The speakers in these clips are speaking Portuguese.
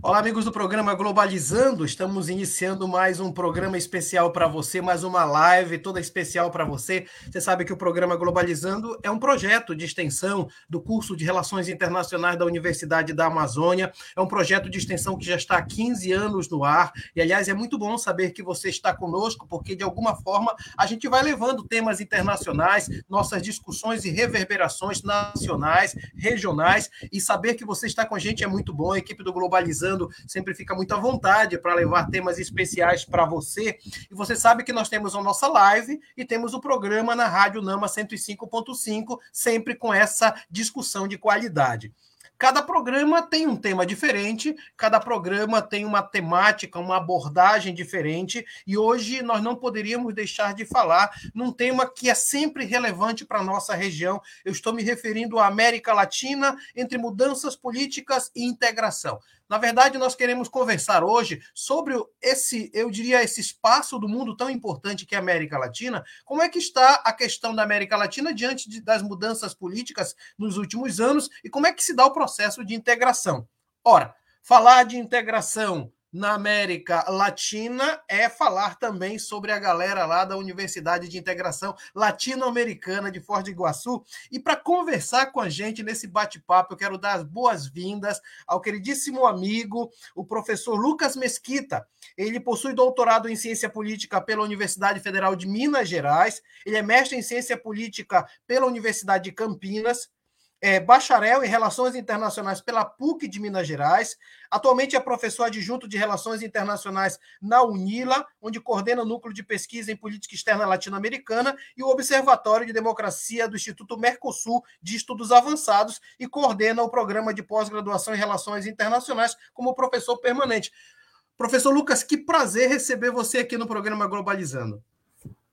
Olá, amigos do programa Globalizando. Estamos iniciando mais um programa especial para você, mais uma live toda especial para você. Você sabe que o programa Globalizando é um projeto de extensão do curso de Relações Internacionais da Universidade da Amazônia. É um projeto de extensão que já está há 15 anos no ar. E, aliás, é muito bom saber que você está conosco, porque, de alguma forma, a gente vai levando temas internacionais, nossas discussões e reverberações nacionais, regionais. E saber que você está com a gente é muito bom. A equipe do Globalizando sempre fica muito à vontade para levar temas especiais para você. E você sabe que nós temos a nossa live e temos o programa na Rádio Nama 105.5, sempre com essa discussão de qualidade. Cada programa tem um tema diferente, cada programa tem uma temática, uma abordagem diferente, e hoje nós não poderíamos deixar de falar num tema que é sempre relevante para a nossa região. Eu estou me referindo à América Latina entre mudanças políticas e integração. Na verdade, nós queremos conversar hoje sobre esse, eu diria, esse espaço do mundo tão importante que é a América Latina. Como é que está a questão da América Latina diante de, das mudanças políticas nos últimos anos e como é que se dá o processo de integração? Ora, falar de integração na América Latina é falar também sobre a galera lá da Universidade de Integração Latino-Americana de Foz Iguaçu. E para conversar com a gente nesse bate-papo, eu quero dar as boas-vindas ao queridíssimo amigo, o professor Lucas Mesquita. Ele possui doutorado em Ciência Política pela Universidade Federal de Minas Gerais, ele é mestre em Ciência Política pela Universidade de Campinas é bacharel em Relações Internacionais pela PUC de Minas Gerais. Atualmente é professor adjunto de Relações Internacionais na UNILA, onde coordena o núcleo de pesquisa em política externa latino-americana e o Observatório de Democracia do Instituto Mercosul de Estudos Avançados e coordena o programa de pós-graduação em Relações Internacionais como professor permanente. Professor Lucas, que prazer receber você aqui no programa Globalizando.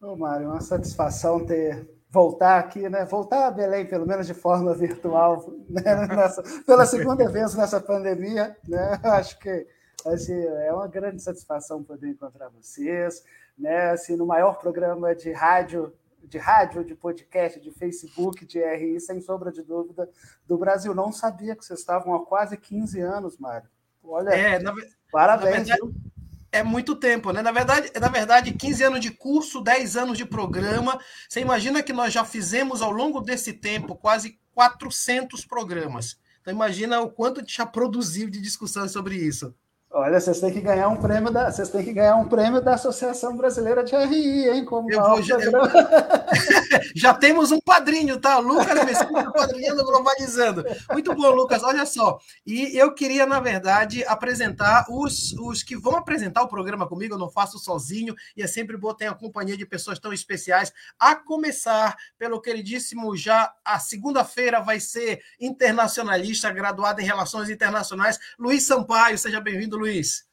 Ô, Mário, uma satisfação ter voltar aqui, né? Voltar a Belém, pelo menos de forma virtual, né? Nessa, pela segunda vez nessa pandemia, né? Acho que assim, é uma grande satisfação poder encontrar vocês, né? Assim, no maior programa de rádio, de rádio, de podcast, de Facebook, de RI, sem sombra de dúvida, do Brasil. Não sabia que vocês estavam há quase 15 anos, Mário. Olha, é, na, parabéns. Na verdade, é muito tempo, né? Na verdade, na verdade, 15 anos de curso, 10 anos de programa. Você imagina que nós já fizemos ao longo desse tempo quase 400 programas. Então imagina o quanto a gente já produziu de discussão sobre isso. Olha, vocês têm que ganhar um prêmio da, vocês têm que ganhar um prêmio da Associação Brasileira de RI, hein? Como eu vou, já, eu... já, temos um padrinho, tá? Lucas Mesquita padrinhando globalizando. Muito bom, Lucas. Olha só. E eu queria, na verdade, apresentar os, os que vão apresentar o programa comigo. Eu não faço sozinho e é sempre bom ter a companhia de pessoas tão especiais. A começar pelo queridíssimo já a segunda-feira vai ser internacionalista, graduado em Relações Internacionais, Luiz Sampaio. Seja bem-vindo, Luiz. Luiz.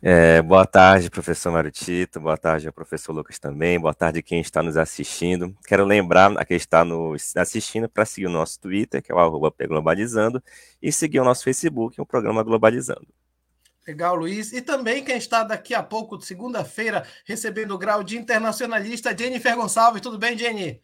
É, boa tarde, professor Mário Tito, boa tarde ao professor Lucas também, boa tarde quem está nos assistindo. Quero lembrar a quem está nos assistindo para seguir o nosso Twitter, que é o arroba Globalizando, e seguir o nosso Facebook, o programa Globalizando. Legal, Luiz. E também quem está daqui a pouco, segunda-feira, recebendo o grau de internacionalista, Jennifer Gonçalves. Tudo bem, Jenny?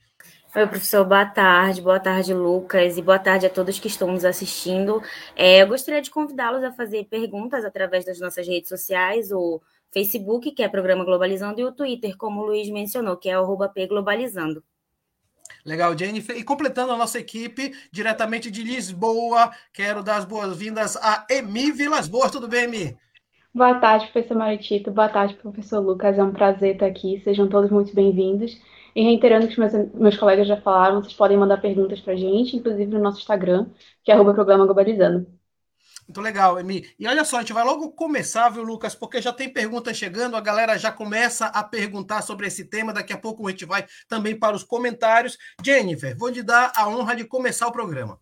Oi, professor, boa tarde, boa tarde, Lucas, e boa tarde a todos que estão nos assistindo. É, eu gostaria de convidá-los a fazer perguntas através das nossas redes sociais, o Facebook, que é Programa Globalizando, e o Twitter, como o Luiz mencionou, que é o Globalizando. Legal, Jennifer. E completando a nossa equipe, diretamente de Lisboa, quero dar as boas-vindas a Emi Vilas Boas. Tudo bem, Emi? Boa tarde, professor Maritito. Boa tarde, professor Lucas. É um prazer estar aqui. Sejam todos muito bem-vindos. E reiterando que meus, meus colegas já falaram, vocês podem mandar perguntas para a gente, inclusive no nosso Instagram, que é arroba programa globalizando. Muito legal, Emi. E olha só, a gente vai logo começar, viu, Lucas? Porque já tem perguntas chegando, a galera já começa a perguntar sobre esse tema. Daqui a pouco a gente vai também para os comentários. Jennifer, vou lhe dar a honra de começar o programa.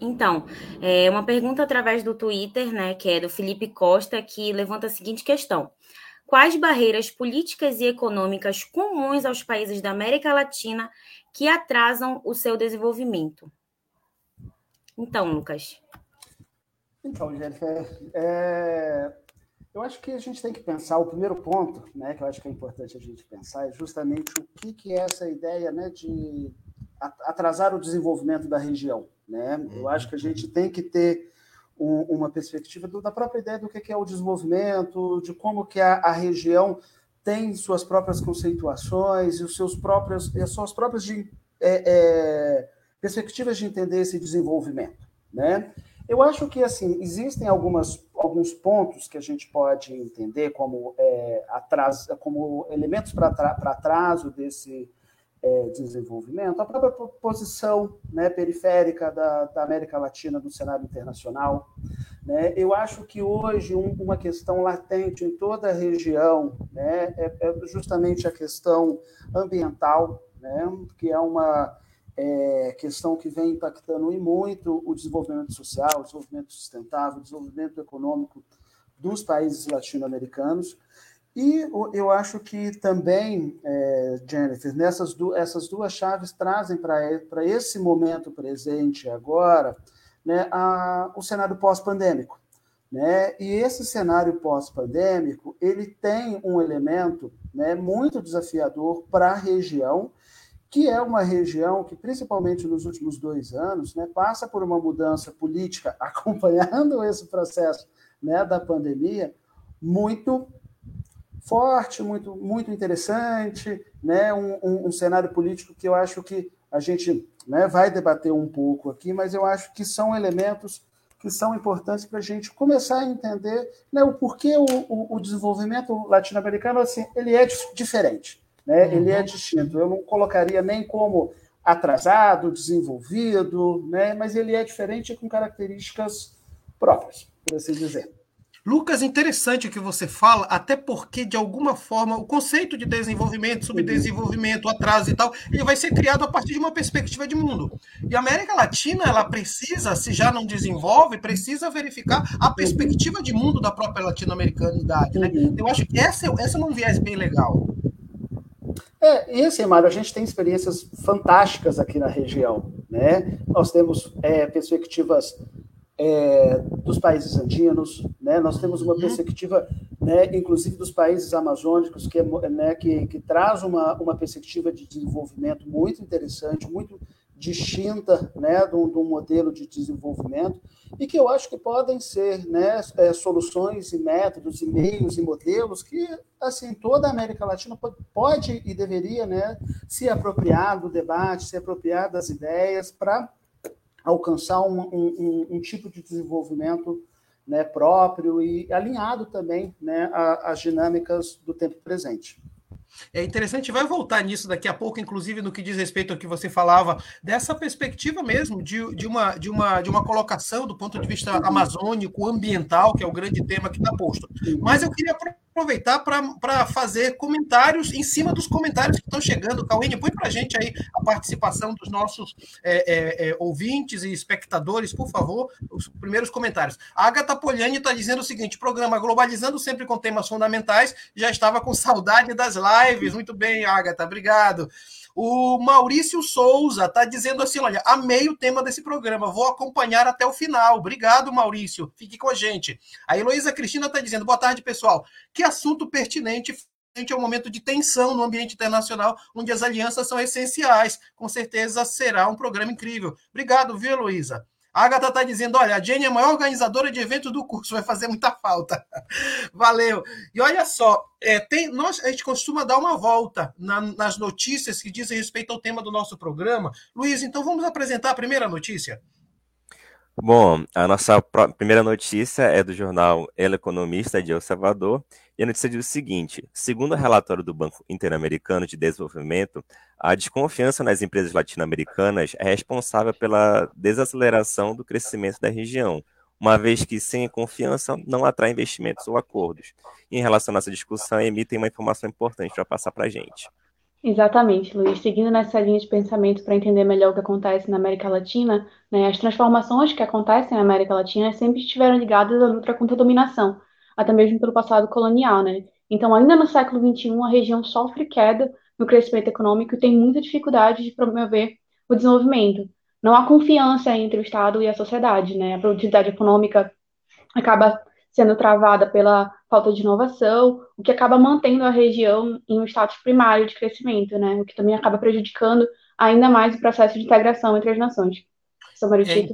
Então, é uma pergunta através do Twitter, né, que é do Felipe Costa, que levanta a seguinte questão: quais barreiras políticas e econômicas comuns aos países da América Latina que atrasam o seu desenvolvimento? Então, Lucas. Então, Jéssica, é, eu acho que a gente tem que pensar, o primeiro ponto, né, que eu acho que é importante a gente pensar, é justamente o que, que é essa ideia né, de atrasar o desenvolvimento da região. Né? Eu acho que a gente tem que ter um, uma perspectiva do, da própria ideia do que é o desenvolvimento, de como que a, a região tem suas próprias conceituações e os seus próprios, as suas próprias de, é, é, perspectivas de entender esse desenvolvimento, né? Eu acho que assim existem algumas, alguns pontos que a gente pode entender como, é, atraso, como elementos para atraso desse é, desenvolvimento. A própria posição né, periférica da, da, América Latina no cenário internacional. Né? Eu acho que hoje um, uma questão latente em toda a região né, é, é justamente a questão ambiental, né, que é uma é, questão que vem impactando e muito o desenvolvimento social, o desenvolvimento sustentável, o desenvolvimento econômico dos países latino-americanos. E eu acho que também, é, Jennifer, nessas du essas duas chaves trazem para esse momento presente agora né, a, o cenário pós-pandêmico. Né? E esse cenário pós-pandêmico ele tem um elemento né, muito desafiador para a região que é uma região que, principalmente nos últimos dois anos, né, passa por uma mudança política, acompanhando esse processo né, da pandemia, muito forte, muito, muito interessante, né, um, um, um cenário político que eu acho que a gente né, vai debater um pouco aqui, mas eu acho que são elementos que são importantes para a gente começar a entender né, o porquê o, o, o desenvolvimento latino-americano assim, ele é diferente né? Uhum. Ele é distinto. Eu não colocaria nem como atrasado, desenvolvido, né? mas ele é diferente com características próprias, por assim dizer. Lucas, interessante o que você fala, até porque, de alguma forma, o conceito de desenvolvimento, subdesenvolvimento, atraso e tal, ele vai ser criado a partir de uma perspectiva de mundo. E a América Latina, ela precisa, se já não desenvolve, precisa verificar a perspectiva de mundo da própria latino-americanidade. Né? Uhum. Eu acho que essa, essa é um viés bem legal. É, e assim, Mário, a gente tem experiências fantásticas aqui na região. Né? Nós temos é, perspectivas é, dos países andinos, né? nós temos uma uhum. perspectiva, né, inclusive dos países amazônicos, que, é, né, que, que traz uma, uma perspectiva de desenvolvimento muito interessante, muito distinta né, de um, de modelo de desenvolvimento e que eu acho que podem ser né, é, soluções e métodos e meios e modelos que assim toda a América Latina pode e deveria né, se apropriar do debate, se apropriar das ideias para alcançar um, um, um, tipo de desenvolvimento né, próprio e alinhado também né, às dinâmicas do tempo presente. É interessante, vai voltar nisso daqui a pouco, inclusive no que diz respeito ao que você falava, dessa perspectiva mesmo, de, de, uma, de, uma, de uma colocação do ponto de vista amazônico, ambiental, que é o grande tema que está posto. Mas eu queria aproveitar para fazer comentários em cima dos comentários que estão chegando. Cauene, põe para a gente aí a participação dos nossos é, é, é, ouvintes e espectadores, por favor, os primeiros comentários. A Agatha Poliani está dizendo o seguinte: programa Globalizando sempre com temas fundamentais, já estava com saudade das lives. Muito bem, Agatha, obrigado. O Maurício Souza está dizendo assim: olha, amei o tema desse programa, vou acompanhar até o final. Obrigado, Maurício. Fique com a gente. A Heloísa Cristina está dizendo: boa tarde, pessoal. Que assunto pertinente frente ao momento de tensão no ambiente internacional, onde as alianças são essenciais. Com certeza será um programa incrível. Obrigado, viu, Heloísa? A Agatha está dizendo: olha, a Jenny é a maior organizadora de evento do curso, vai fazer muita falta. Valeu. E olha só, é, tem, nós, a gente costuma dar uma volta na, nas notícias que dizem respeito ao tema do nosso programa. Luiz, então vamos apresentar a primeira notícia. Bom, a nossa primeira notícia é do jornal El Economista de El Salvador, e a notícia diz o seguinte: segundo o relatório do Banco Interamericano de Desenvolvimento, a desconfiança nas empresas latino-americanas é responsável pela desaceleração do crescimento da região, uma vez que sem confiança não atrai investimentos ou acordos. Em relação a essa discussão, emitem uma informação importante para passar para a gente. Exatamente, Luiz. Seguindo nessa linha de pensamento para entender melhor o que acontece na América Latina, né, as transformações que acontecem na América Latina sempre estiveram ligadas à luta contra a dominação, até mesmo pelo passado colonial. Né? Então, ainda no século XXI, a região sofre queda no crescimento econômico e tem muita dificuldade de promover o desenvolvimento. Não há confiança entre o Estado e a sociedade. Né? A produtividade econômica acaba sendo travada pela falta de inovação, o que acaba mantendo a região em um status primário de crescimento, né? O que também acaba prejudicando ainda mais o processo de integração entre as nações.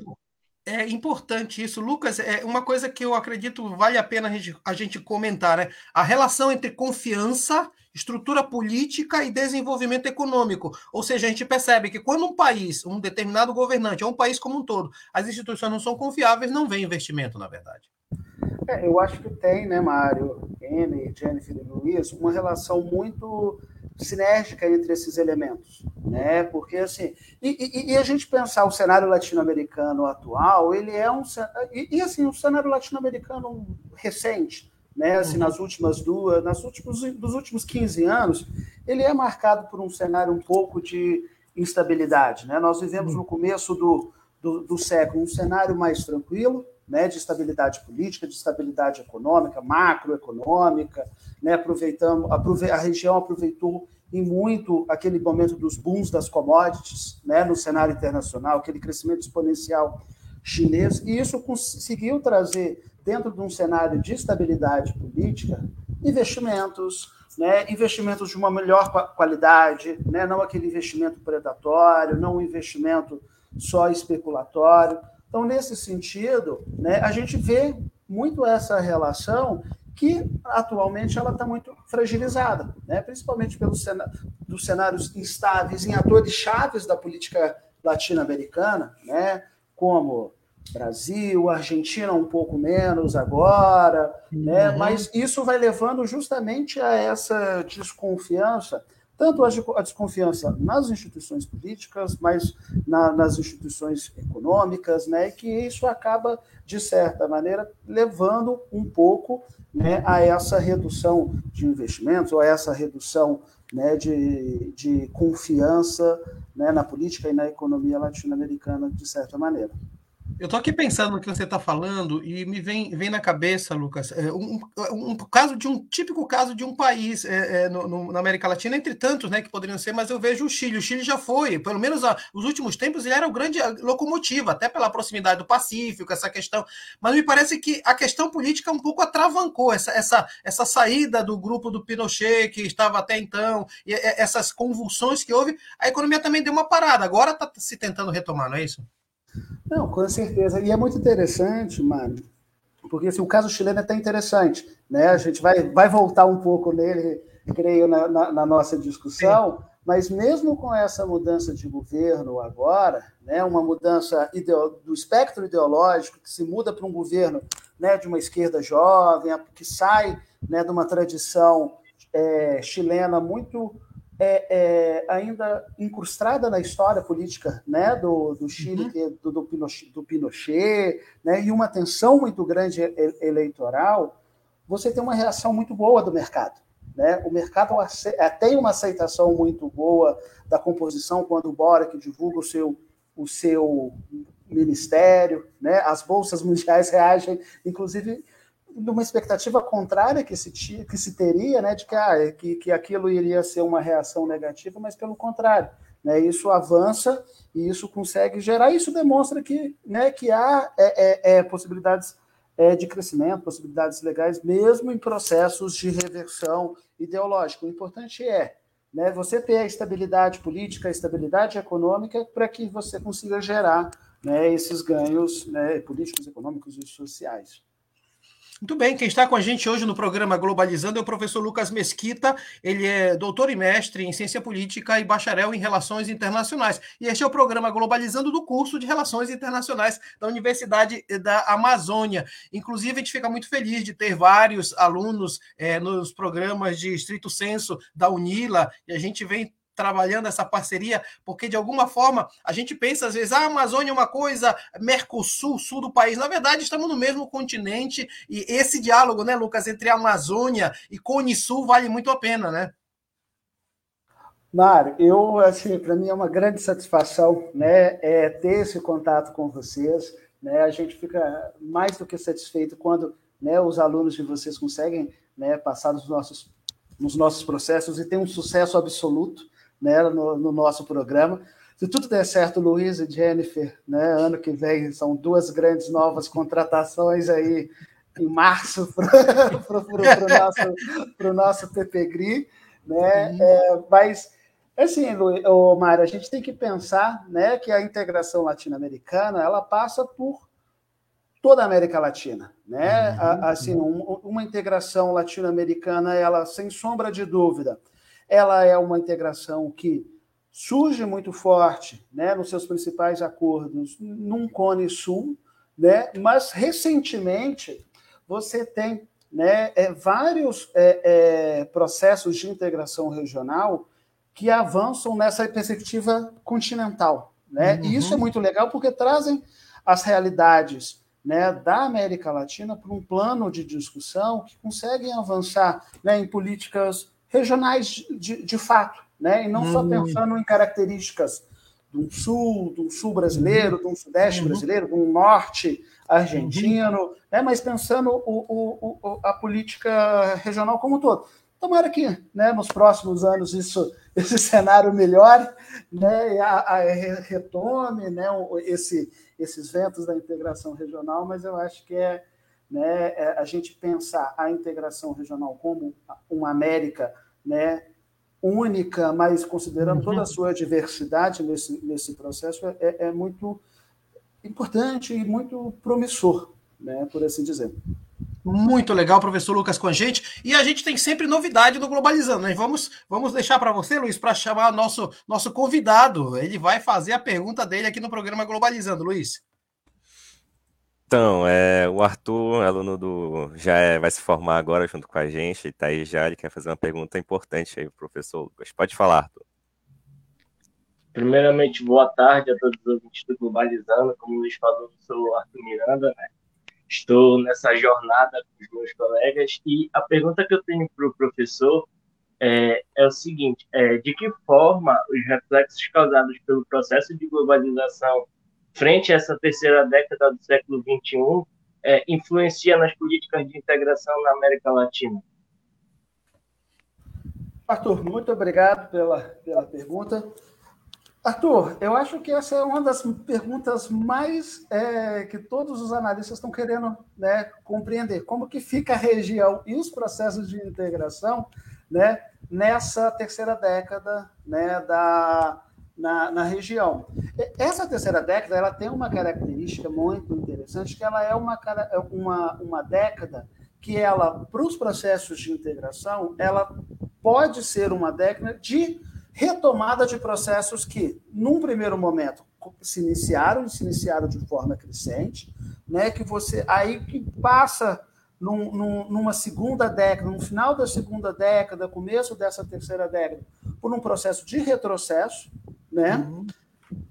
É, É importante isso, Lucas. É uma coisa que eu acredito vale a pena a gente, comentar, né? A relação entre confiança, estrutura política e desenvolvimento econômico. Ou seja, a gente percebe que quando um país, um determinado governante, ou um país como um todo, as instituições não são confiáveis, não vem investimento, na verdade. É, eu acho que tem, né, Mário, N, Jennifer e Luiz, uma relação muito sinérgica entre esses elementos, né? Porque assim, e, e, e a gente pensar o cenário latino-americano atual, ele é um e, e assim, o cenário latino-americano recente, né? Assim, uhum. nas últimas duas, nas últimos dos últimos 15 anos, ele é marcado por um cenário um pouco de instabilidade, né? Nós vivemos uhum. no começo do, do, do século um cenário mais tranquilo, né, de estabilidade política, de estabilidade econômica, macroeconômica, né, aproveitamos, aprove a região aproveitou em muito aquele momento dos booms das commodities, né, no cenário internacional, aquele crescimento exponencial chinês, e isso conseguiu trazer dentro de um cenário de estabilidade política investimentos, né, investimentos de uma melhor qualidade, né, não aquele investimento predatório, não um investimento só especulatório. Então, nesse sentido, né, a gente vê muito essa relação que atualmente ela está muito fragilizada, né? principalmente pelos cenários instáveis em atores chaves da política latino-americana, né? como Brasil, Argentina um pouco menos agora, né? uhum. né? mas isso vai levando justamente a essa desconfiança tanto a desconfiança nas instituições políticas, mas na, nas instituições econômicas, né, que isso acaba, de certa maneira, levando um pouco né, a essa redução de investimentos, ou a essa redução né, de, de confiança né, na política e na economia latino-americana, de certa maneira. Eu estou aqui pensando no que você está falando e me vem, vem na cabeça, Lucas, é, um, um, caso de um típico caso de um país é, é, no, no, na América Latina, entre tantos, né, que poderiam ser, mas eu vejo o Chile. O Chile já foi, pelo menos a, os últimos tempos, ele era o grande locomotiva, até pela proximidade do Pacífico, essa questão. Mas me parece que a questão política um pouco atravancou essa, essa, essa saída do grupo do Pinochet, que estava até então, e essas convulsões que houve, a economia também deu uma parada. Agora está se tentando retomar, não é isso? Não, com certeza. E é muito interessante, mano, porque assim, o caso chileno é até interessante. Né? A gente vai, vai voltar um pouco nele, creio, na, na, na nossa discussão, Sim. mas mesmo com essa mudança de governo agora, né, uma mudança do espectro ideológico, que se muda para um governo né, de uma esquerda jovem, que sai né, de uma tradição é, chilena muito é, é, ainda incrustada na história política né, do, do Chile, uhum. É do, do, Pinochet, do Pinochet né, e uma tensão muito grande eleitoral, você tem uma reação muito boa do mercado. Né? O mercado é, tem uma aceitação muito boa da composição quando o Boric divulga o seu, o seu ministério, né? as bolsas mundiais reagem, inclusive numa expectativa contrária que se, que se teria, né, de que, ah, que, que aquilo iria ser uma reação negativa, mas pelo contrário. Né, isso avança e isso consegue gerar, isso demonstra que, né, que há é, é, é, possibilidades é, de crescimento, possibilidades legais, mesmo em processos de reversão ideológica. O importante é né, você ter a estabilidade política, a estabilidade econômica, para que você consiga gerar né, esses ganhos né, políticos, econômicos e sociais. Muito bem, quem está com a gente hoje no programa Globalizando é o professor Lucas Mesquita. Ele é doutor e mestre em ciência política e bacharel em relações internacionais. E este é o programa Globalizando do curso de Relações Internacionais da Universidade da Amazônia. Inclusive, a gente fica muito feliz de ter vários alunos é, nos programas de estrito senso da UNILA, e a gente vem trabalhando essa parceria, porque de alguma forma a gente pensa às vezes, ah, a Amazônia é uma coisa, Mercosul, sul do país. Na verdade, estamos no mesmo continente e esse diálogo, né, Lucas, entre Amazônia e Cone Sul vale muito a pena, né? Mário, eu assim, para mim é uma grande satisfação, né, é ter esse contato com vocês, né? A gente fica mais do que satisfeito quando, né, os alunos de vocês conseguem, né, passar nos nossos nos nossos processos e ter um sucesso absoluto, né, no, no, nosso programa. Se tudo der certo, Luiz e Jennifer, né, ano que vem são duas grandes novas contratações aí em março para o nosso, nosso PPGRI, né? Uhum. É, mas assim, o Mário, a gente tem que pensar, né, que a integração latino-americana ela passa por toda a América Latina, né? Uhum. Assim, um, uma integração latino-americana, ela sem sombra de dúvida, ela é uma integração que surge muito forte, né, nos seus principais acordos num Cone Sul, né? Mas recentemente você tem né, é, vários é, é, processos de integração regional que avançam nessa perspectiva continental. Né? Uhum. E isso é uhum. muito legal porque trazem as realidades né, da América Latina para um plano de discussão que conseguem avançar né, em políticas regionais de, de fato, né, e não uhum. só pensando em características um sul, um sul brasileiro, de um sudeste uhum. brasileiro, um norte argentino, uhum. né, mas pensando o, o, o, a política regional como um todo. Tomara que né, nos próximos anos isso, esse cenário melhore, né, a, a, retome né, esse, esses ventos da integração regional, mas eu acho que é, né, é a gente pensar a integração regional como uma América né, única, mas considerando toda a uhum. sua diversidade nesse, nesse processo, é, é muito importante e muito promissor, né, por assim dizer. Muito legal, professor Lucas, com a gente. E a gente tem sempre novidade no Globalizando, né? Vamos, vamos deixar para você, Luiz, para chamar nosso, nosso convidado. Ele vai fazer a pergunta dele aqui no programa Globalizando, Luiz. Então, é, o Arthur, aluno do. já é, vai se formar agora junto com a gente, está aí já, ele quer fazer uma pergunta importante aí, professor Lucas. Pode falar, Arthur. Primeiramente, boa tarde a todos os ouvintes do Globalizando. Como o Luiz falou, sou Arthur Miranda, né? estou nessa jornada com os meus colegas e a pergunta que eu tenho para o professor é, é, o seguinte: é, de que forma os reflexos causados pelo processo de globalização frente a essa terceira década do século XXI é, influencia nas políticas de integração na América Latina? Arthur, muito obrigado pela, pela pergunta. Arthur, eu acho que essa é uma das perguntas mais é, que todos os analistas estão querendo né, compreender. Como que fica a região e os processos de integração né, nessa terceira década né, da, na, na, região. Essa terceira década ela tem uma característica muito interessante, que ela é uma, é uma, uma década que ela, para os processos de integração, ela pode ser uma década de retomada de processos que, num primeiro momento, se iniciaram, se iniciaram de forma crescente, né, que você aí que passa num, num, numa segunda década, no final da segunda década, começo dessa terceira década, por um processo de retrocesso, né, uhum.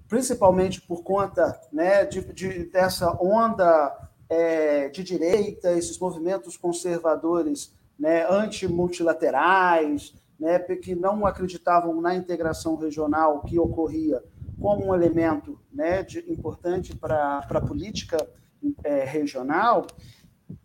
principalmente por conta né, de, de dessa onda é, de direita, esses movimentos conservadores né, antimultilaterais, né, que não acreditavam na integração regional que ocorria como um elemento né, de, importante para a política é, regional,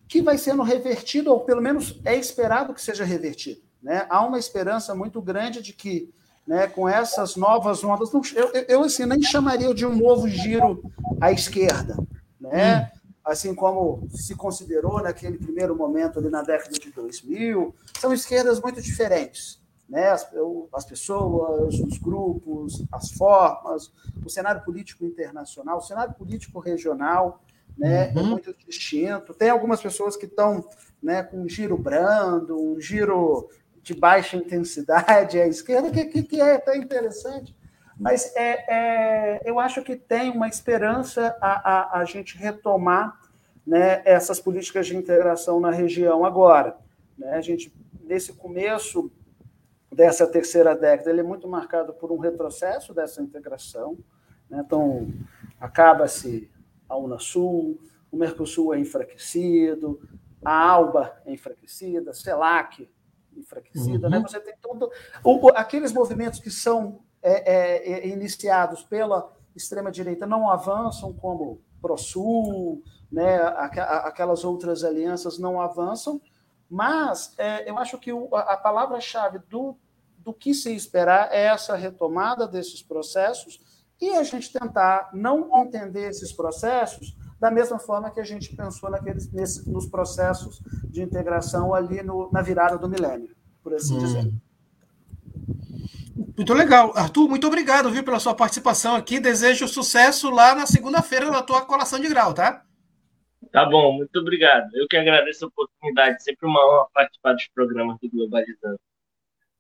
que vai sendo revertido, ou pelo menos é esperado que seja revertido. Né? Há uma esperança muito grande de que, né, com essas novas ondas, eu, eu assim, nem chamaria de um novo giro à esquerda, né? Hum. assim como se considerou naquele primeiro momento ali na década de 2000, são esquerdas muito diferentes né? as, as pessoas, os grupos, as formas, o cenário político internacional, o cenário político regional né? É uhum. é muito distinto. Tem algumas pessoas que estão né, com um giro brando, um giro de baixa intensidade à esquerda, que, que, que é até interessante. Mas é, é, eu acho que tem uma esperança a, a, a gente retomar né, essas políticas de integração na região agora. Né? A gente, nesse começo dessa terceira década, ele é muito marcado por um retrocesso dessa integração. Né? Então, acaba-se a Unasul, o Mercosul é enfraquecido, a ALBA é enfraquecida, a CELAC enfraquecida. Né? Uhum. Né? Você tem todo. O, aqueles movimentos que são é, é, é, iniciados pela extrema-direita não avançam, como ProSul, né? aquelas outras alianças não avançam, mas é, eu acho que o, a, palavra-chave do, do que se esperar é essa retomada desses processos e a gente tentar não entender esses processos da mesma forma que a gente pensou naqueles, nesse, nos processos de integração ali no, na virada do milênio, por assim hum. dizer. Muito legal. Arthur, muito obrigado, viu, pela sua participação aqui. Desejo sucesso lá na segunda-feira na tua colação de grau, tá? Tá bom, muito obrigado. Eu que agradeço a oportunidade, sempre uma honra participar dos programas do Globalizando.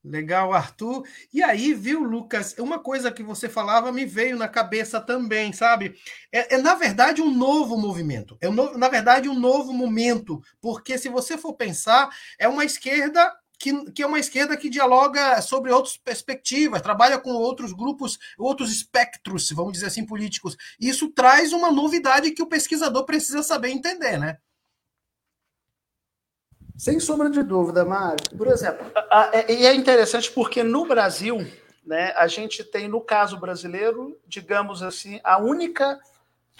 Legal, Arthur. E aí, viu, Lucas? Uma coisa que você falava me veio na cabeça também, sabe? É, é na verdade um novo movimento. É um na verdade um novo momento, porque se você for pensar, é uma esquerda que, que, é uma esquerda que dialoga sobre outras perspectivas, trabalha com outros grupos, outros espectros, vamos dizer assim, políticos. Isso traz uma novidade que o pesquisador precisa saber entender, né? Sem sombra de dúvida, Mário. Por exemplo, é, e é interessante porque no Brasil, né, a gente tem, no caso brasileiro, digamos assim, a única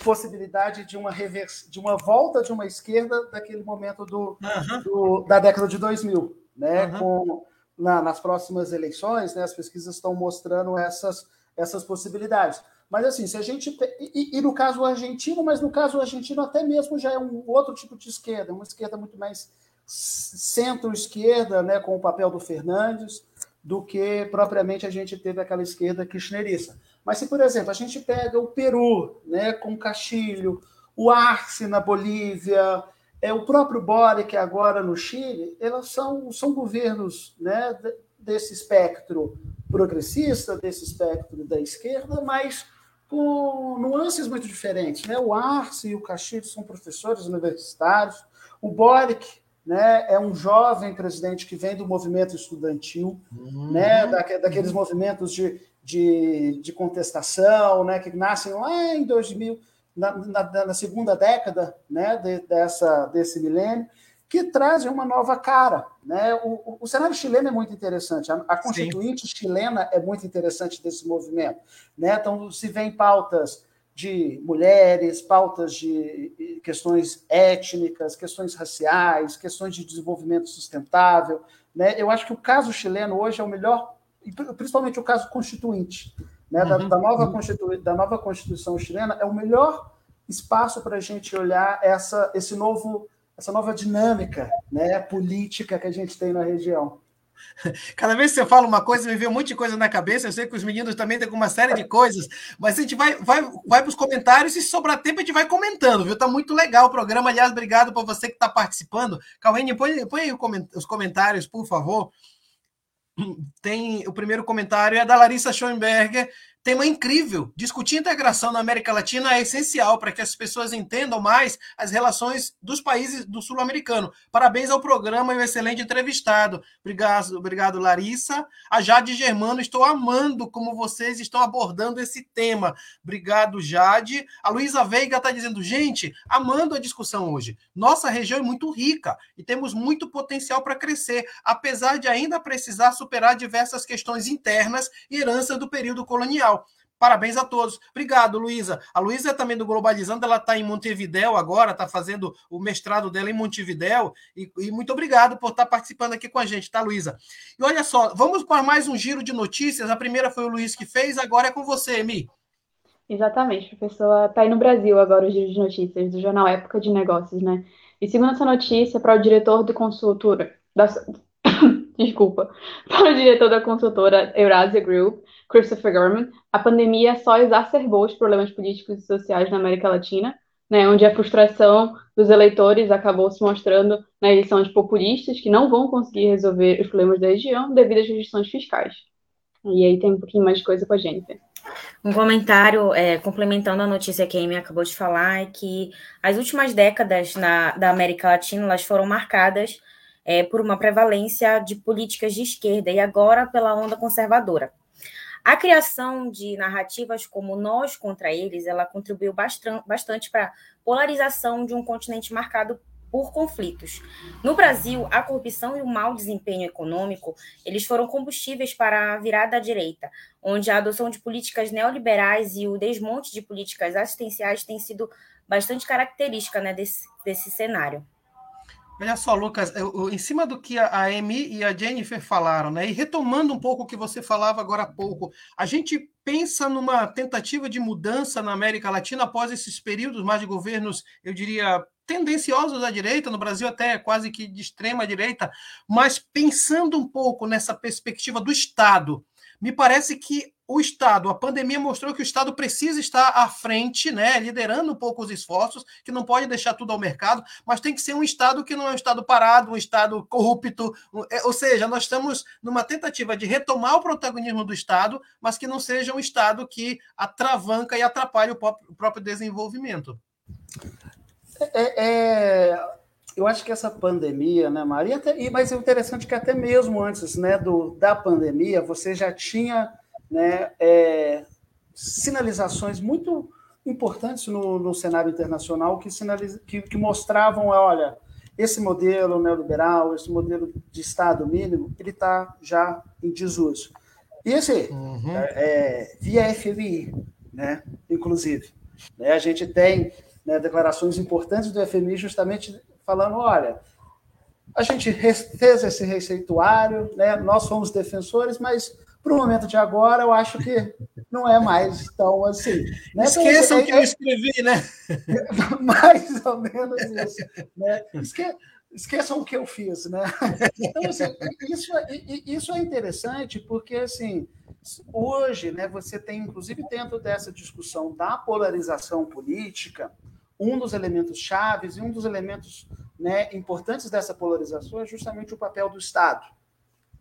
possibilidade de uma reversa, de uma volta de uma esquerda daquele momento do, uhum. do da década de 2000, né, uhum. com na, nas próximas eleições, né, as pesquisas estão mostrando essas essas possibilidades. Mas assim, se a gente e, e, no caso argentino, mas no caso argentino até mesmo já é um outro tipo de esquerda, uma esquerda muito mais centro-esquerda, né, com o papel do Fernandes, do que propriamente a gente teve aquela esquerda kirchnerista. Mas se, por exemplo, a gente pega o Peru, né, com Castilho, o Arce na Bolívia, é o próprio Boric agora no Chile, elas são, são governos né, desse espectro progressista, desse espectro da esquerda, mas com nuances muito diferentes. Né? O Arce e o Castilho são professores universitários, o Boric né, é um jovem presidente que vem do movimento estudantil, uhum. né, da, daqueles uhum. movimentos de, de, de, contestação, né, que nascem lá em 2000, na, na, na segunda década né, de, dessa, desse milênio, que trazem uma nova cara. Né? O, o, o cenário chileno é muito interessante, a, a constituinte Sim. chilena é muito interessante desse movimento. Né? Então, se vê em pautas de mulheres, pautas de questões étnicas, questões raciais, questões de desenvolvimento sustentável. Né? Eu acho que o caso chileno hoje é o melhor, principalmente o caso constituinte, né? da, uhum. da, nova Constitu... da nova Constituição chilena, é o melhor espaço para a gente olhar essa, esse novo, essa nova dinâmica né? política que a gente tem na região. Cada vez que você fala uma coisa, me vem um monte de coisa na cabeça. Eu sei que os meninos também têm uma série de coisas, mas a gente vai, vai, vai para os comentários e se sobrar tempo a gente vai comentando, viu? Tá muito legal o programa. Aliás, obrigado por você que está participando. Cauene, põe, põe aí os comentários, por favor. Tem o primeiro comentário é da Larissa Schoenberger. Tema incrível. Discutir integração na América Latina é essencial para que as pessoas entendam mais as relações dos países do sul-americano. Parabéns ao programa e ao excelente entrevistado. Obrigado, obrigado, Larissa. A Jade Germano, estou amando como vocês estão abordando esse tema. Obrigado, Jade. A Luísa Veiga está dizendo, gente, amando a discussão hoje. Nossa região é muito rica e temos muito potencial para crescer, apesar de ainda precisar superar diversas questões internas e herança do período colonial. Parabéns a todos. Obrigado, Luísa. A Luísa é também do Globalizando, ela está em Montevidéu agora, está fazendo o mestrado dela em Montevidéu. E, e, muito obrigado por estar tá participando aqui com a gente, tá, Luísa? E olha só, vamos para mais um giro de notícias. A primeira foi o Luiz que fez, agora é com você, Emi. Exatamente, professor. Está aí no Brasil agora o giro de notícias do jornal Época de Negócios, né? E segundo essa notícia, para o diretor de consultora, da, desculpa, para o diretor da consultora Eurasia Group, Christopher Gorman, a pandemia só exacerbou os problemas políticos e sociais na América Latina, né, onde a frustração dos eleitores acabou se mostrando na eleição de populistas que não vão conseguir resolver os problemas da região devido às restrições fiscais. E aí tem um pouquinho mais de coisa com a gente. Um comentário é, complementando a notícia que a Amy acabou de falar é que as últimas décadas na, da América Latina elas foram marcadas é, por uma prevalência de políticas de esquerda e agora pela onda conservadora. A criação de narrativas como nós contra eles, ela contribuiu bastante para a polarização de um continente marcado por conflitos. No Brasil, a corrupção e o mau desempenho econômico, eles foram combustíveis para a virada à direita, onde a adoção de políticas neoliberais e o desmonte de políticas assistenciais tem sido bastante característica né, desse, desse cenário. Olha só, Lucas, eu, eu, em cima do que a Amy e a Jennifer falaram, né? E retomando um pouco o que você falava agora há pouco, a gente pensa numa tentativa de mudança na América Latina após esses períodos mais de governos, eu diria, tendenciosos à direita, no Brasil até quase que de extrema direita, mas pensando um pouco nessa perspectiva do Estado, me parece que o Estado, a pandemia mostrou que o Estado precisa estar à frente, né, liderando um pouco os esforços, que não pode deixar tudo ao mercado, mas tem que ser um Estado que não é um Estado parado, um Estado corrupto, é, ou seja, nós estamos numa tentativa de retomar o protagonismo do Estado, mas que não seja um Estado que atravanca e atrapalha o próprio desenvolvimento. É, é, eu acho que essa pandemia, né, Maria, mas é interessante que até mesmo antes né, do, da pandemia, você já tinha né, é, sinalizações muito importantes no, no cenário internacional que, sinaliza, que, que, mostravam, olha, esse modelo neoliberal, esse modelo de Estado mínimo, ele está já em desuso. E esse, uhum. é, é via FMI, né, inclusive, né, a gente tem né, declarações importantes do FMI justamente falando, olha, a gente fez esse receituário, né, nós somos defensores, mas para o momento de agora, eu acho que não é mais tão assim. Né? Esqueçam então, que eu escrevi, né? Mais ou menos isso. Né? Esque, esqueçam o que eu fiz, né? Então, assim, isso, é, isso é interessante porque, assim, hoje, né, você tem, inclusive, dentro dessa discussão da polarização política, um dos elementos chaves e um dos elementos né, importantes dessa polarização é justamente o papel do Estado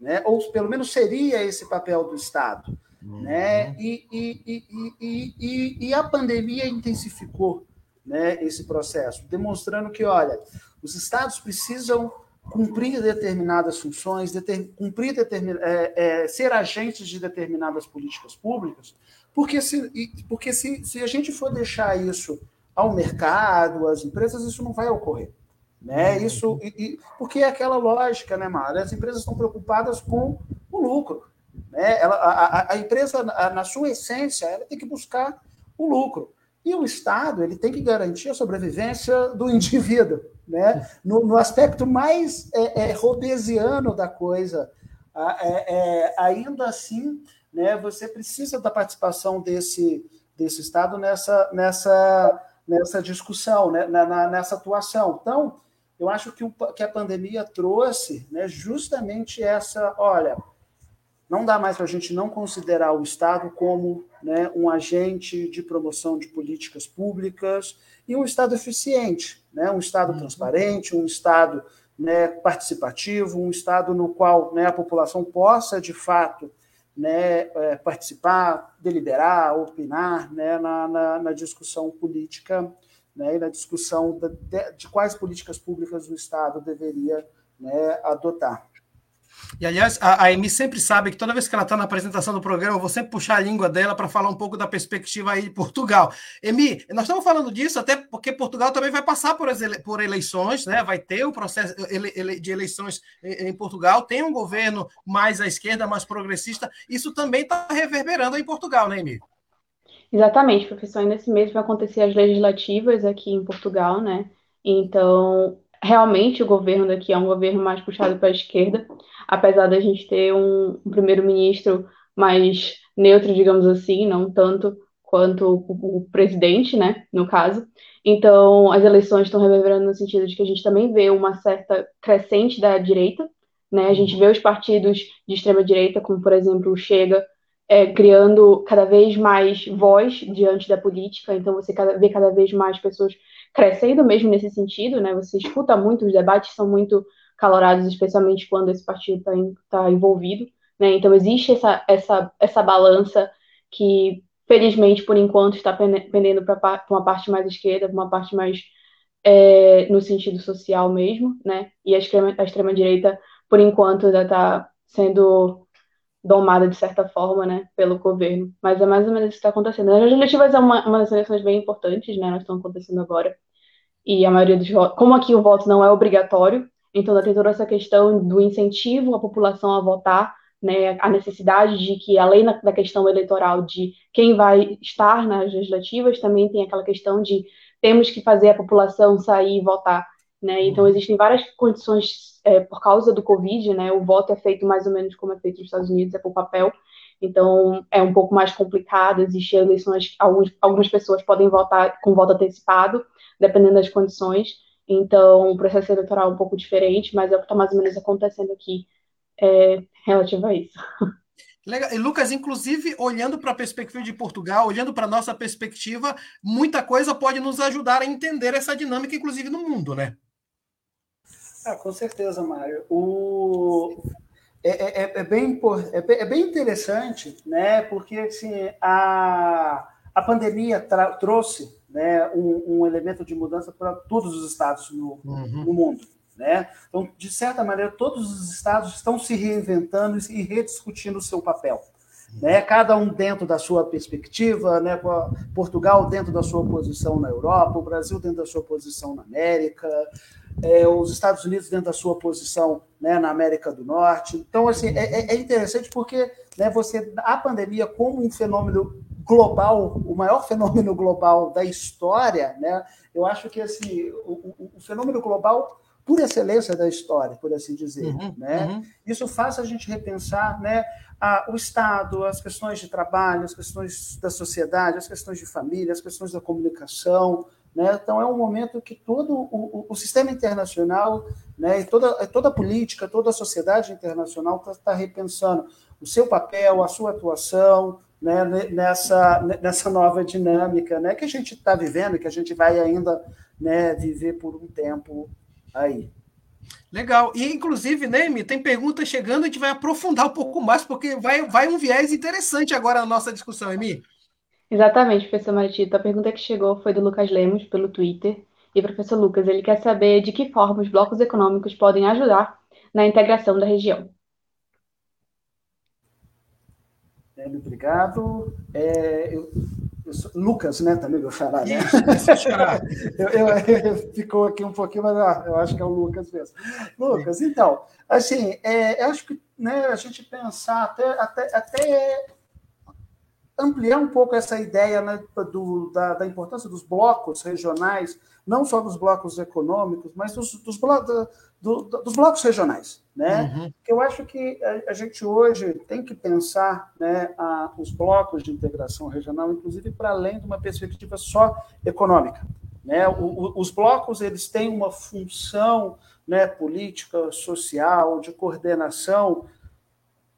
né? ou pelo menos seria esse papel do Estado. Uhum. Né? E, e, e, e, e, a pandemia intensificou né, esse processo, demonstrando que, olha, os Estados precisam cumprir determinadas funções, deter, cumprir determin, é, é, ser agentes de determinadas políticas públicas, porque se, porque se, se a gente for deixar isso ao mercado, às empresas, isso não vai ocorrer. Né? Isso, e, e, porque é aquela lógica, né, Mara? As empresas estão preocupadas com o lucro. Né? Ela, a, a empresa, na sua essência, ela tem que buscar o lucro. E o Estado ele tem que garantir a sobrevivência do indivíduo. Né? No, no aspecto mais é, é, robesiano da coisa, é, é, ainda assim, né, você precisa da participação desse, desse Estado nessa, nessa, nessa discussão, né, na, nessa atuação. Então, eu acho que, o, que a pandemia trouxe né, justamente essa, olha, não dá mais para a gente não considerar o Estado como né, um agente de promoção de políticas públicas e um Estado eficiente, né, um Estado uhum. transparente, um Estado né, participativo, um Estado no qual né, a população possa, de fato, né, é, participar, deliberar, opinar né, na, na, na discussão política né, e na discussão de, de, quais políticas públicas o Estado deveria né, adotar. E, aliás, a, a Emi sempre sabe que toda vez que ela está na apresentação do programa, eu vou sempre puxar a língua dela para falar um pouco da perspectiva aí de Portugal. Emi, nós estamos falando disso até porque Portugal também vai passar por, ele, por eleições, né? vai ter o um processo ele, ele, de eleições em, em, Portugal, tem um governo mais à esquerda, mais progressista, isso também está reverberando em Portugal, né, Emi? Exatamente, professor. Ainda esse mês vai acontecer as legislativas aqui em Portugal, né? Então, realmente o governo daqui é um governo mais puxado para a esquerda, apesar da gente ter um, um primeiro-ministro mais neutro, digamos assim, não tanto quanto o, o, presidente, né, no caso. Então, as eleições estão reverberando no sentido de que a gente também vê uma certa crescente da direita, né? A gente vê os partidos de extrema direita, como por exemplo o Chega, é, criando cada vez mais voz diante da política, então você cada, vê cada vez mais pessoas crescendo mesmo nesse sentido, né? Você escuta muito, os debates são muito calorados, especialmente quando esse partido está tá envolvido, né? Então existe essa, essa, essa balança que, felizmente, por enquanto, está pendendo para uma parte mais esquerda, para uma parte mais é, no sentido social mesmo, né? E a extrema, a extrema por enquanto, ainda está sendo domada de certa forma, né, pelo governo. Mas é mais ou menos isso que está acontecendo. As legislativas é uma, uma das eleições bem importantes, né, elas estão acontecendo agora. E a maioria dos votos, como aqui o voto não é obrigatório, então tem toda essa questão do incentivo à população a votar, né, a necessidade de que, além da questão eleitoral de quem vai estar nas legislativas, também tem aquela questão de temos que fazer a população sair e votar. Né? Então, uhum. existem várias condições é, por causa do Covid, né? O voto é feito mais ou menos como é feito nos Estados Unidos, é por papel. Então, é um pouco mais complicado. Existem eleições, alguns, algumas pessoas podem votar com voto antecipado, dependendo das condições. Então, o processo eleitoral é um pouco diferente, mas é o que está mais ou menos acontecendo aqui é, relativo a isso. Legal. E Lucas, inclusive, olhando para a perspectiva de Portugal, olhando para a nossa perspectiva, muita coisa pode nos ajudar a entender essa dinâmica, inclusive no mundo, né? Ah, com certeza, Mário. O... É, é, é, é bem, é, é, bem interessante, né? Porque assim, a, a pandemia trouxe né, um, um, elemento de mudança para todos os estados no, uhum. no mundo. Né? Então, de certa maneira, todos os estados estão se reinventando e rediscutindo o seu papel. Né? Cada um dentro da sua perspectiva, né? Portugal dentro da sua posição na Europa, o Brasil dentro da sua posição na América, é, os Estados Unidos dentro da sua posição né, na América do Norte. Então, assim, é, é, é interessante porque né, você a pandemia como um fenômeno global, o maior fenômeno global da história, né? Eu acho que assim, o, o, o fenômeno global por excelência da história, por assim dizer. Uhum, né? Uhum. Isso faz a gente repensar né, a, o Estado, as questões de trabalho, as questões da sociedade, as questões de família, as questões da comunicação. Né? Então, é um momento que todo o, o sistema internacional, né, e toda, toda a política, toda a sociedade internacional está tá repensando o seu papel, a sua atuação, né, nessa, nessa nova dinâmica né, que a gente está vivendo, que a gente vai ainda né, viver por um tempo aí. Legal. E, inclusive, Neme, tem perguntas chegando, a gente vai aprofundar um pouco mais, porque vai, vai um viés interessante agora na nossa discussão, Emi. Exatamente, professor Maritito. A pergunta que chegou foi do Lucas Lemos, pelo Twitter. E, professor Lucas, ele quer saber de que forma os blocos econômicos podem ajudar na integração da região. Obrigado. É, eu Lucas, né? Também meu xará, né? eu, eu, eu, ficou aqui um pouquinho, mas ah, eu acho que é o Lucas mesmo. Lucas, então, assim, é, eu acho que né, a gente pensar até, até, até ampliar um pouco essa ideia né, do, da, da, importância dos blocos regionais, não só dos blocos econômicos, mas dos, dos, blocos, do, dos blocos regionais. Né? Uhum. Eu acho que a, a, gente hoje tem que pensar né, a, os blocos de integração regional, inclusive para além de uma perspectiva só econômica. Né? O, o, os blocos eles têm uma função né, política, social, de coordenação,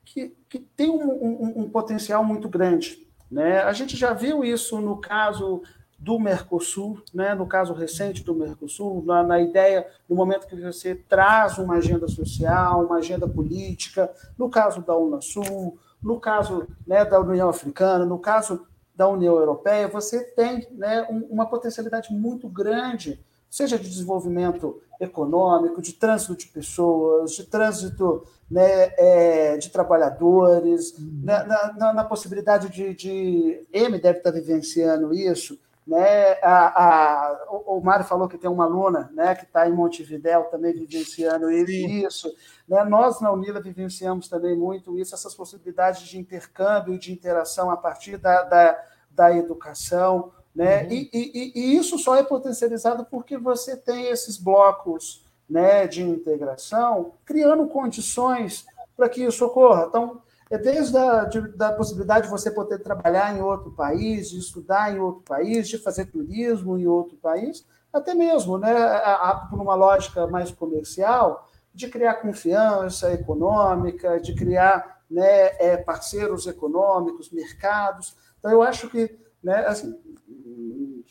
que, que tem um, um, um potencial muito grande. Né? A gente já viu isso no caso do Mercosul, né? no caso recente do Mercosul, na, na, ideia, no momento que você traz uma agenda social, uma agenda política, no caso da Unasul, no caso né, da União Africana, no caso da União Europeia, você tem né, um, uma potencialidade muito grande seja de desenvolvimento econômico, de trânsito de pessoas, de trânsito né, é, de trabalhadores, uhum. na, na, na, possibilidade de, de. M deve estar vivenciando isso. Né? A, a, o, Mário falou que tem uma aluna né, que está em Montevidéu também vivenciando isso. Né? Nós, na Unila, vivenciamos também muito isso, essas possibilidades de intercâmbio e de interação a partir da, da, da educação. Né? Uhum. E, e, e, isso só é potencializado porque você tem esses blocos né, de integração criando condições para que isso ocorra. Então, é desde a de, da possibilidade de você poder trabalhar em outro país, de estudar em outro país, de fazer turismo em outro país, até mesmo, né, a, a, por uma lógica mais comercial, de criar confiança econômica, de criar né, é, parceiros econômicos, mercados. Então, eu acho que, né, assim,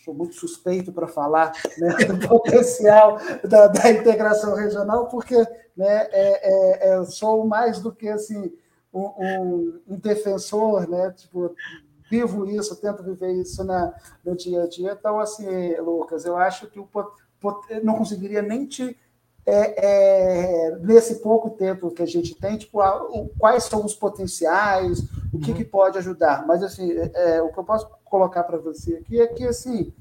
sou muito suspeito para falar né, do potencial da, da, integração regional, porque né, é, é, é, sou mais do que assim, um, um, defensor, né, tipo, vivo isso, tento viver isso na, no dia a dia. Então, assim, Lucas, eu acho que o, não conseguiria nem te é, é, nesse pouco tempo que a gente tem, tipo, a, o, quais são os potenciais, o que, uhum. que pode ajudar. Mas, assim, é, é o que eu posso colocar para você aqui é que, assim,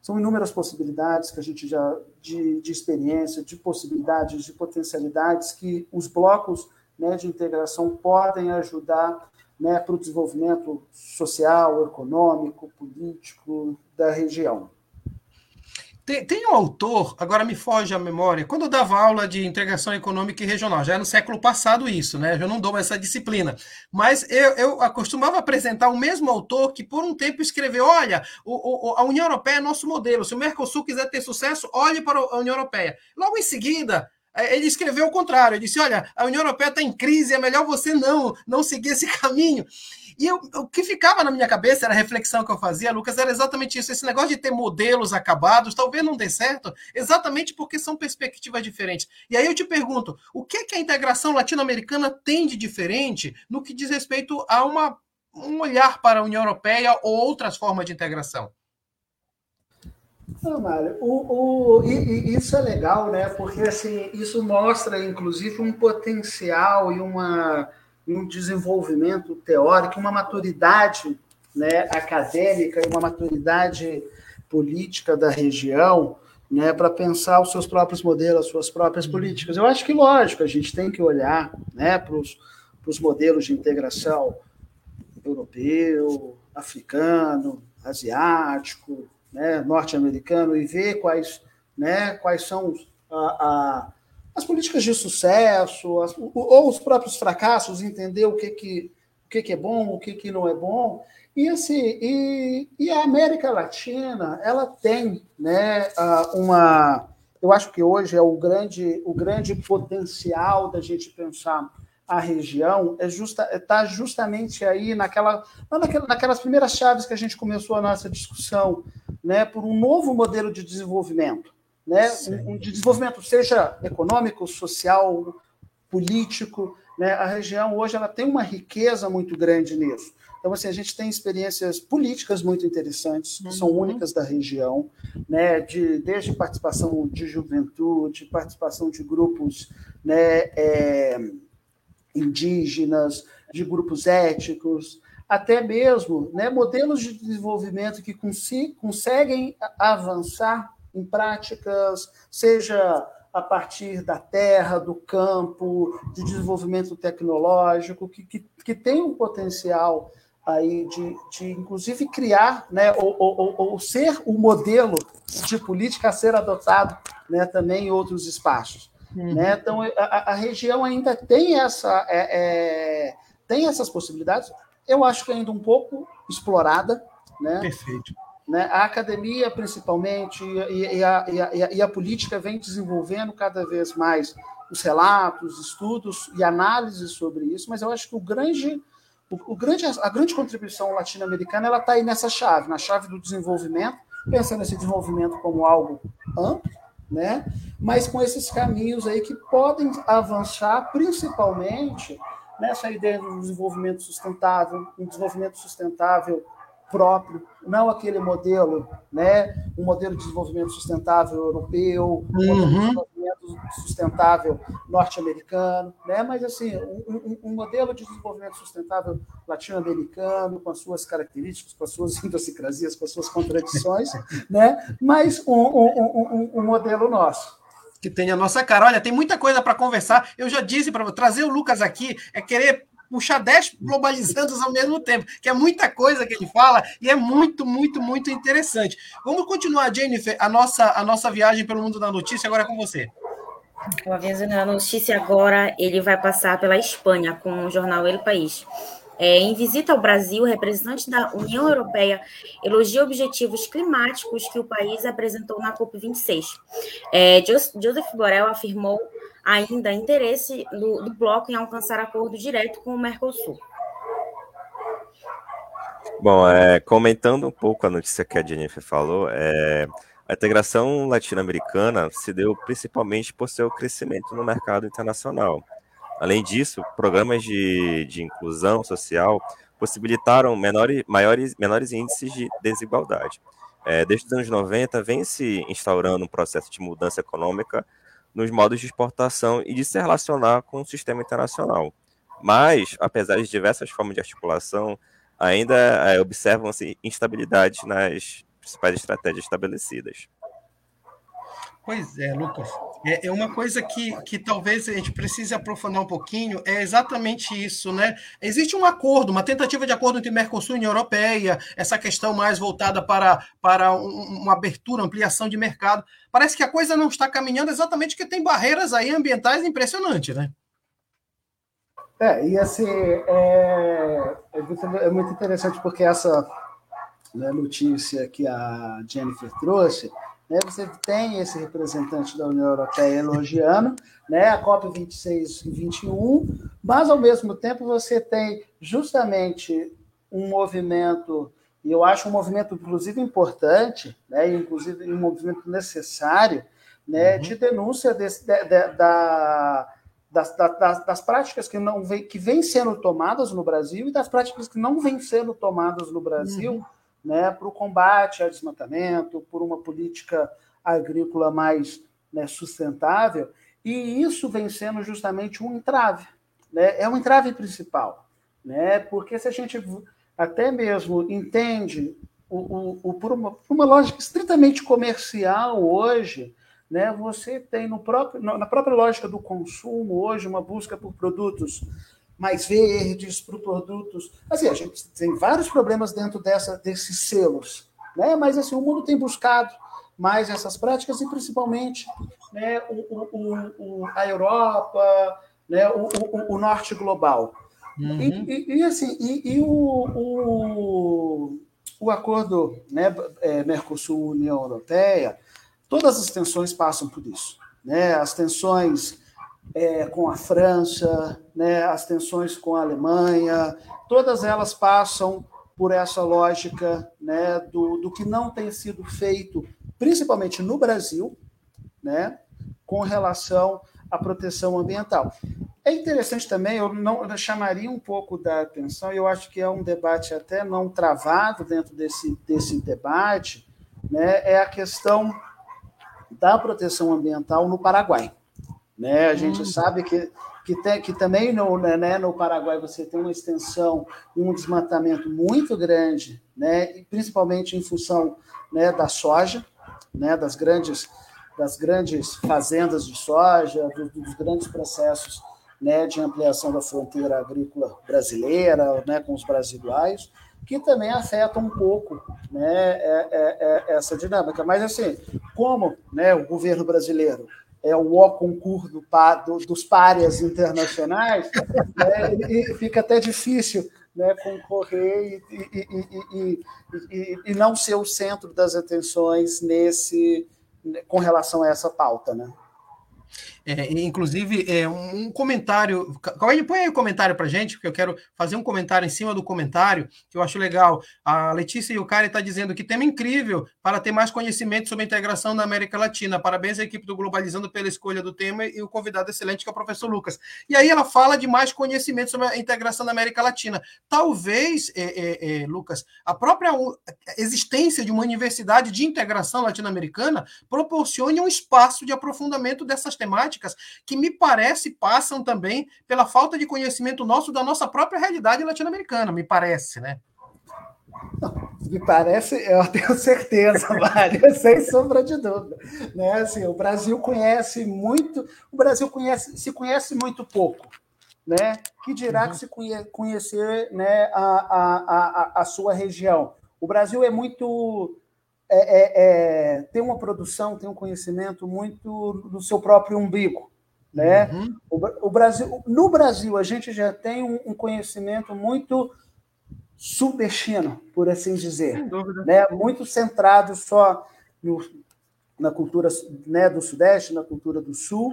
são inúmeras possibilidades que a gente já, de, de experiência, de possibilidades, de potencialidades que os blocos né, de integração podem ajudar né, para o desenvolvimento social, econômico, político da região. Tem, tem um autor, agora me foge a memória, quando eu dava aula de integração econômica e regional, já é no século passado isso, né? Eu não dou essa disciplina. Mas eu, eu acostumava apresentar o mesmo autor que por um tempo escreveu: olha, o, o, a União Europeia é nosso modelo. Se o Mercosul quiser ter sucesso, olhe para a União Europeia. Logo em seguida, Ele escreveu o contrário. Ele disse: olha, a União Europeia está em crise, é melhor você não, não seguir esse caminho. E eu, o que ficava na minha cabeça, era a reflexão que eu fazia, Lucas, era exatamente isso. Esse negócio de ter modelos acabados, talvez não dê certo, exatamente porque são perspectivas diferentes. E aí eu te pergunto, o que, que a integração latino-americana tem de diferente no que diz respeito a uma, um olhar para a União Europeia ou outras formas de integração? Não, Mário, o, o, e, e isso é legal, né? Porque assim, isso mostra, inclusive, um potencial e uma um desenvolvimento teórico, uma maturidade né, acadêmica e uma maturidade política da região né, para pensar os seus próprios modelos, as suas próprias políticas. Eu acho que, lógico, a gente tem que olhar né, para os modelos de integração europeu, africano, asiático, né, norte-americano e ver quais, né, quais são a, a as políticas de sucesso, as, ou os próprios fracassos, entender o que, que, o que, que é bom, o que, que não é bom. E, assim, e, e a América Latina, ela tem né, uma. Eu acho que hoje é o grande, o grande potencial da gente pensar a região é justa está justamente aí naquela, naquela, naquelas primeiras chaves que a gente começou a nossa discussão, né, por um novo modelo de desenvolvimento né? Um, um, de desenvolvimento, seja econômico, social, político. Né? A região hoje ela tem uma riqueza muito grande nisso. Então, assim, a gente tem experiências políticas muito interessantes, que são uhum. únicas da região, né? de, desde participação de juventude, participação de grupos né, é, indígenas, de grupos étnicos, até mesmo né, modelos de desenvolvimento que conseguem avançar em práticas, seja a partir da terra, do campo, de desenvolvimento tecnológico, que, que, que tem um potencial aí de, de inclusive criar, né, ou, ou, ou, ser o modelo de política a ser adotado, né, também em outros espaços. Uhum. Né? Então a, a, região ainda tem essa é, é, tem essas possibilidades. Eu acho que ainda um pouco explorada, né? Perfeito. Né? A academia, principalmente, e, e, a, e, a, e, a, política vem desenvolvendo cada vez mais os relatos, estudos e análises sobre isso, mas eu acho que o grande, o, o grande, a grande contribuição latino-americana ela está aí nessa chave, na chave do desenvolvimento, pensando esse desenvolvimento como algo amplo, né? mas com esses caminhos aí que podem avançar, principalmente nessa ideia do desenvolvimento sustentável, um desenvolvimento sustentável próprio, não aquele modelo, né, um modelo de desenvolvimento sustentável europeu, um modelo de uhum. Sustentável norte-americano, né, mas assim um, um, um, modelo de desenvolvimento sustentável latino-americano com as suas características, com as suas idiosincrasias, com as suas contradições, né, mas um, um modelo nosso que tem a nossa cara. Olha, tem muita coisa para conversar. Eu já disse para trazer o Lucas aqui é querer puxar 10 globalizandos ao mesmo tempo, que é muita coisa que ele fala e é muito, muito, muito interessante. Vamos continuar, Jennifer, a nossa, a nossa viagem pelo mundo da notícia agora é com você. O Aviso da Notícia agora ele vai passar pela Espanha com o jornal El País. É, em visita ao Brasil, representante da União Europeia elogia objetivos climáticos que o país apresentou na COP26. É, Joseph Borrell afirmou ainda interesse do, do bloco em alcançar acordo direto com o Mercosul. Bom, é, comentando um pouco a notícia que a Jennifer falou, é, a integração latino-americana se deu principalmente por seu crescimento no mercado internacional. Além disso, programas de, de inclusão social possibilitaram menores, maiores, menores índices de desigualdade. É, desde os anos 90, vem se instaurando um processo de mudança econômica nos modos de exportação e de se relacionar com o sistema internacional. Mas, apesar de diversas formas de articulação, ainda é, observam-se instabilidades nas principais estratégias estabelecidas. Pois é, Lucas. É, é, uma coisa que, que talvez a gente precise aprofundar um pouquinho, é exatamente isso, né? Existe um acordo, uma tentativa de acordo entre Mercosul e União Europeia, essa questão mais voltada para, para um, uma abertura, ampliação de mercado. Parece que a coisa não está caminhando exatamente porque tem barreiras aí ambientais impressionantes, né? É, e assim, é, é, muito, é muito interessante porque essa né, notícia que a Jennifer trouxe, né, você tem esse representante da União Europeia elogiando né, a COP26 e 21, mas, ao mesmo tempo, você tem justamente um movimento, e eu acho um movimento, inclusive, importante, né, inclusive um movimento necessário, né, uhum. de denúncia desse, de, de, da, das, das, das, práticas que não vem, que vêm sendo tomadas no Brasil e das práticas que não vêm sendo tomadas no Brasil uhum. Né, para o combate ao desmatamento, por uma política agrícola mais né, sustentável. E isso vem sendo justamente um entrave. Né? É um entrave principal. Né? Porque se a gente até mesmo entende o, o, o por, uma, por uma lógica estritamente comercial hoje, né, você tem no próprio, na própria lógica do consumo hoje uma busca por produtos mais verdes, por produtos. Assim, a gente tem vários problemas dentro dessa, desses selos, né? mas assim, o mundo tem buscado mais essas práticas e principalmente né, o, o, o a Europa, né, o, o, norte global. Uhum. E, e, e, assim, e, e o, o, o acordo né, é, Mercosul-União Europeia Todas as tensões passam por isso. Né? As tensões é, com a França, né? as tensões com a Alemanha, todas elas passam por essa lógica né? do, do que não tem sido feito, principalmente no Brasil, né? com relação à proteção ambiental. É interessante também, eu não eu chamaria um pouco da atenção, eu acho que é um debate até não travado dentro desse, desse debate, né, é a questão da proteção ambiental no Paraguai. Né? A gente hum. sabe que, que, tem, que também no, né, né, no Paraguai você tem uma extensão, um desmatamento muito grande, né, principalmente em função né, da soja, né, das, grandes, das grandes fazendas de soja, dos, dos grandes processos né, de ampliação da fronteira agrícola brasileira, né, com os brasileiros que também afeta um pouco né, é, é, é, essa dinâmica. Mas, assim, como né, o governo brasileiro é o concurso do, do, dos párias internacionais, né, fica até difícil né, concorrer e, e, e, e, não ser o centro das atenções nesse com relação a essa pauta, né? É, inclusive, é, um comentário. Cauê, põe aí o um comentário para gente, porque eu quero fazer um comentário em cima do comentário, que eu acho legal. A Letícia Yucari está dizendo que tema incrível para ter mais conhecimento sobre a integração na América Latina. Parabéns à equipe do Globalizando pela escolha do tema e o convidado excelente, que é o professor Lucas. E aí ela fala de mais conhecimento sobre a integração na América Latina. Talvez, é, é, é Lucas, a própria existência de uma universidade de integração latino-americana proporcione um espaço de aprofundamento dessas temáticas que me parece passam também pela falta de conhecimento nosso da nossa própria realidade latino-americana, me parece, né? Me parece, eu tenho certeza, Mário, sem sombra de dúvida. Né? Assim, o Brasil conhece muito, o Brasil conhece, se conhece muito pouco, né? Que dirá uhum. que se conhecer né, a, a, a, a sua região. O Brasil é muito é, é, é, tem uma produção, tem um conhecimento muito do seu próprio umbigo. Né? Uhum. O, o, Brasil, no Brasil, a gente já tem um, um conhecimento muito sudestino, por assim dizer, né? muito centrado só no, na cultura né, do Sudeste, na cultura do Sul,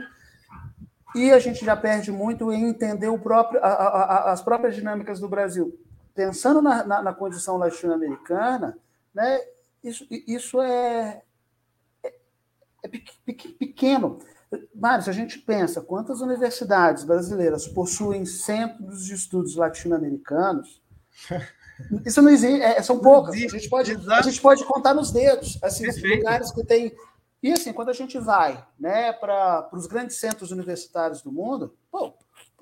e a gente já perde muito em entender o próprio, a, a, a, as próprias dinâmicas do Brasil. Pensando na, na, na condição latino-americana, né, isso, isso é, é, é pequeno. Mário, se a gente pensa quantas universidades brasileiras possuem centros de estudos latino-americanos, isso não existe, é, são poucas. A gente, pode, a gente pode contar nos dedos assim, os lugares que tem. E assim, quando a gente vai né, para os grandes centros universitários do mundo, pô,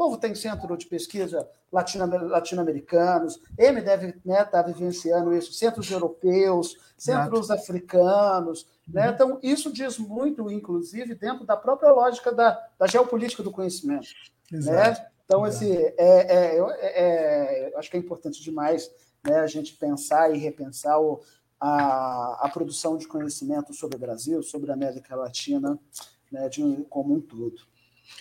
povo tem centro de pesquisa latino-americanos, ele deve estar né, tá vivenciando isso, centros europeus, centros Exato. africanos. Né? Uhum. Então, isso diz muito, inclusive, dentro da própria lógica da, da geopolítica do conhecimento. Né? Então, assim, é, é, é, é, acho que é importante demais né, a gente pensar e repensar o, a, a produção de conhecimento sobre o Brasil, sobre a América Latina, né, de, como um todo.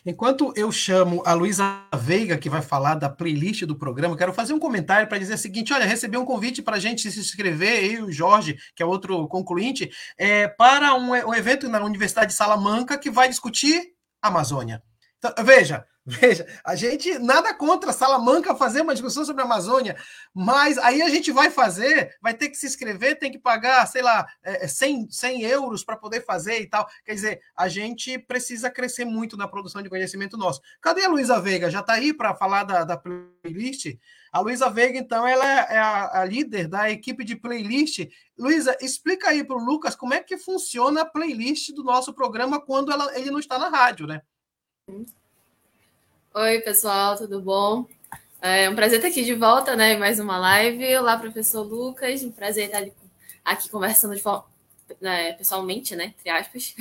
Enquanto eu chamo a Luísa Veiga, que vai falar da playlist do programa, quero fazer um comentário para dizer o seguinte: olha, recebi um convite para a gente se inscrever, eu e o Jorge, que é outro concluinte, é, para um, um evento na Universidade de Salamanca que vai discutir Amazônia. Então, veja, Veja, a gente nada contra Salamanca fazer uma discussão sobre a Amazônia, mas aí a gente vai fazer, vai ter que se inscrever, tem que pagar, sei lá, 100, é, 100 é, euros para poder fazer e tal. Quer dizer, a gente precisa crescer muito na produção de conhecimento nosso. Cadê a Luísa Veiga? Já está aí para falar da, da playlist? A Luísa Veiga, então, ela é a, a, líder da equipe de playlist. Luísa, explica aí para o Lucas como é que funciona a playlist do nosso programa quando ela, ele não está na rádio, né? Oi, pessoal, tudo bom? É um prazer estar aqui de volta, né? Mais uma live. Olá, professor Lucas. Um prazer estar aqui conversando de forma, né, pessoalmente, né? Entre aspas.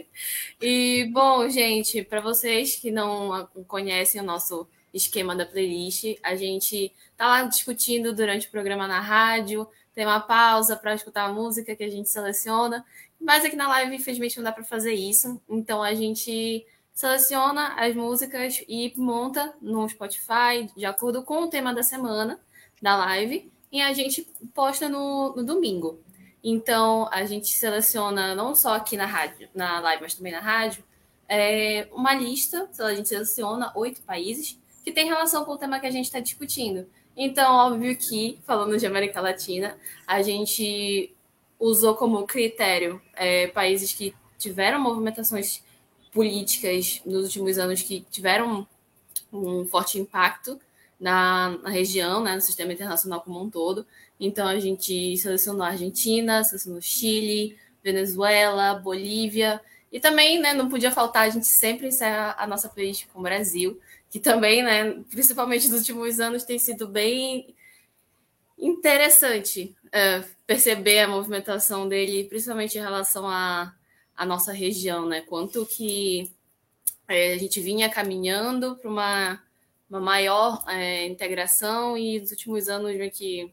e, bom, gente, para vocês que não conhecem o nosso esquema da playlist, a gente tá lá discutindo durante o programa na rádio, tem uma pausa para escutar a música que a gente seleciona. Mas aqui na live, infelizmente, não dá para fazer isso. Então a gente seleciona as músicas e monta no Spotify de acordo com o tema da semana da live e a gente posta no, no domingo. Então a gente seleciona não só aqui na rádio, na live, mas também na rádio, é uma lista. A gente seleciona oito países que tem relação com o tema que a gente está discutindo. Então, óbvio que, falando de América Latina, a gente usou como critério é, países que tiveram movimentações políticas nos últimos anos que tiveram um forte impacto na, na, região, né, no sistema internacional como um todo. Então a gente selecionou a Argentina, selecionou Chile, Venezuela, Bolívia e também, né, não podia faltar a gente sempre encerra a nossa playlist com o Brasil, que também, né, principalmente nos últimos anos tem sido bem interessante é, perceber a movimentação dele, principalmente em relação a a nossa região, né? Quanto que é, a gente vinha caminhando para uma, uma maior é, integração e nos últimos anos vem que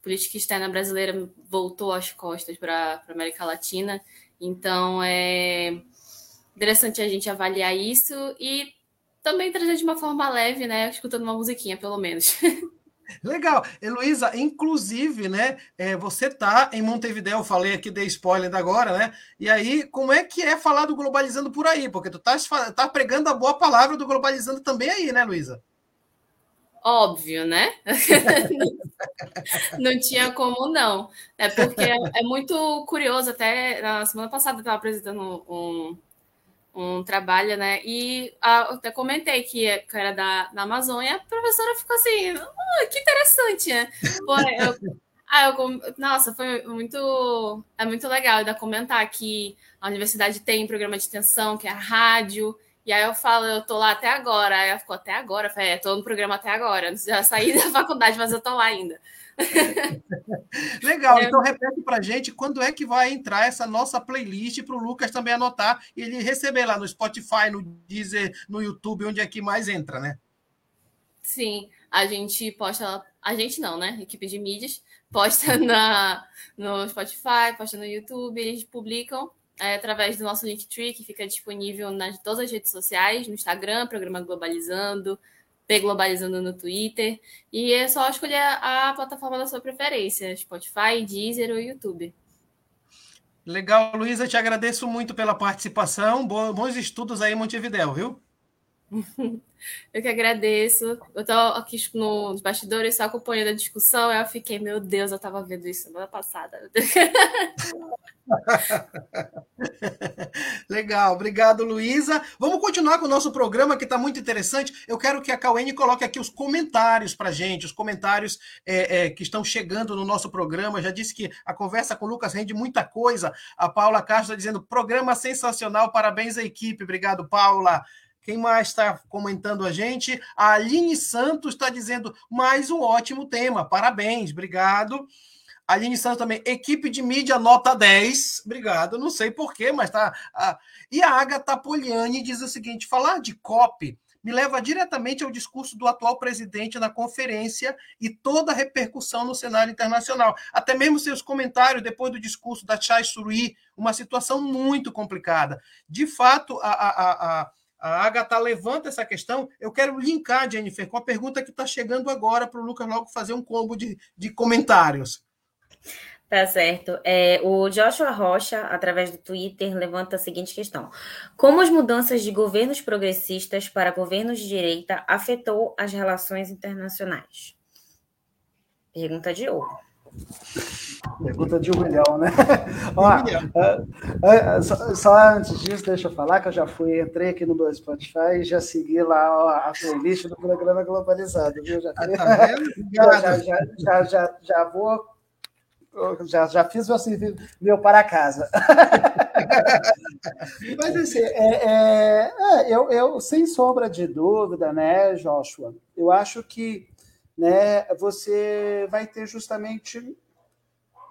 a política externa brasileira voltou às costas para a América Latina. Então é interessante a gente avaliar isso e também trazer de uma forma leve, né? Escutando uma musiquinha, pelo menos. Legal. Heloísa, inclusive, né? É, você tá em Montevideo, falei aqui, dei spoiler agora, né? E aí, como é que é falar do Globalizando por aí? Porque tu tá, tá pregando a boa palavra do Globalizando também aí, né, Luísa? Óbvio, né? não tinha como não. É porque é, é muito curioso, até na semana passada eu estava apresentando um, um trabalho, né? E a, até comentei que, era da, da Amazônia, a professora ficou assim, oh, que interessante, né? Pô, eu, ah, eu, nossa, foi muito, é muito legal ainda comentar que a universidade tem programa de extensão, que é a rádio, e aí eu falo, eu tô lá até agora, aí ela ficou até agora, eu falei, é, tô no programa até agora, já saí da faculdade, mas eu tô lá ainda. Legal, é. então repete para gente quando é que vai entrar essa nossa playlist para o Lucas também anotar e ele receber lá no Spotify, no Deezer, no YouTube, onde é que mais entra, né? Sim, a gente posta, a gente não, né? Equipe de mídias posta na, no Spotify, posta no YouTube, eles publicam é, através do nosso Linktree, que fica disponível nas todas as redes sociais, no Instagram, Programa Globalizando, Globalizando no Twitter. E é só escolher a plataforma da sua preferência: Spotify, Deezer ou YouTube. Legal, Luísa, te agradeço muito pela participação. Bons estudos aí em viu? Eu que agradeço. Eu estou aqui nos bastidores só acompanhando a discussão. Eu fiquei, meu Deus, eu estava vendo isso semana passada. Legal, obrigado, Luísa. Vamos continuar com o nosso programa que está muito interessante. Eu quero que a Cauene coloque aqui os comentários para gente, os comentários é, é, que estão chegando no nosso programa. Já disse que a conversa com o Lucas rende muita coisa. A Paula Castro está dizendo: programa sensacional, parabéns à equipe. Obrigado, Paula. Quem mais está comentando a gente? A Aline Santos está dizendo mais um ótimo tema. Parabéns, obrigado. Aline Santos também, equipe de mídia nota 10. Obrigado, não sei porquê, mas tá. Ah. E a Agatha Poliani diz o seguinte: falar de COP me leva diretamente ao discurso do atual presidente na conferência e toda a repercussão no cenário internacional. Até mesmo seus comentários depois do discurso da Chai Surui, uma situação muito complicada. De fato, a, a, a A Agatha levanta essa questão. Eu quero linkar, Jennifer, com a pergunta que está chegando agora para o Lucas logo fazer um combo de, de comentários. Tá certo. É, o Joshua Rocha, através do Twitter, levanta a seguinte questão: Como as mudanças de governos progressistas para governos de direita afetou as relações internacionais? Pergunta de ouro. Pergunta de um milhão, né? Ó, é, é, só, só, antes disso, deixa eu falar que eu já fui, entrei aqui no Spotify e já segui lá ó, a playlist do programa Globalizado, viu? Já, ah, tá já, já, já, já, já vou já, já fiz meu serviço, meu para casa. Mas assim, é, é, é, eu, eu, sem sombra de dúvida, né, Joshua, eu acho que né, você vai ter justamente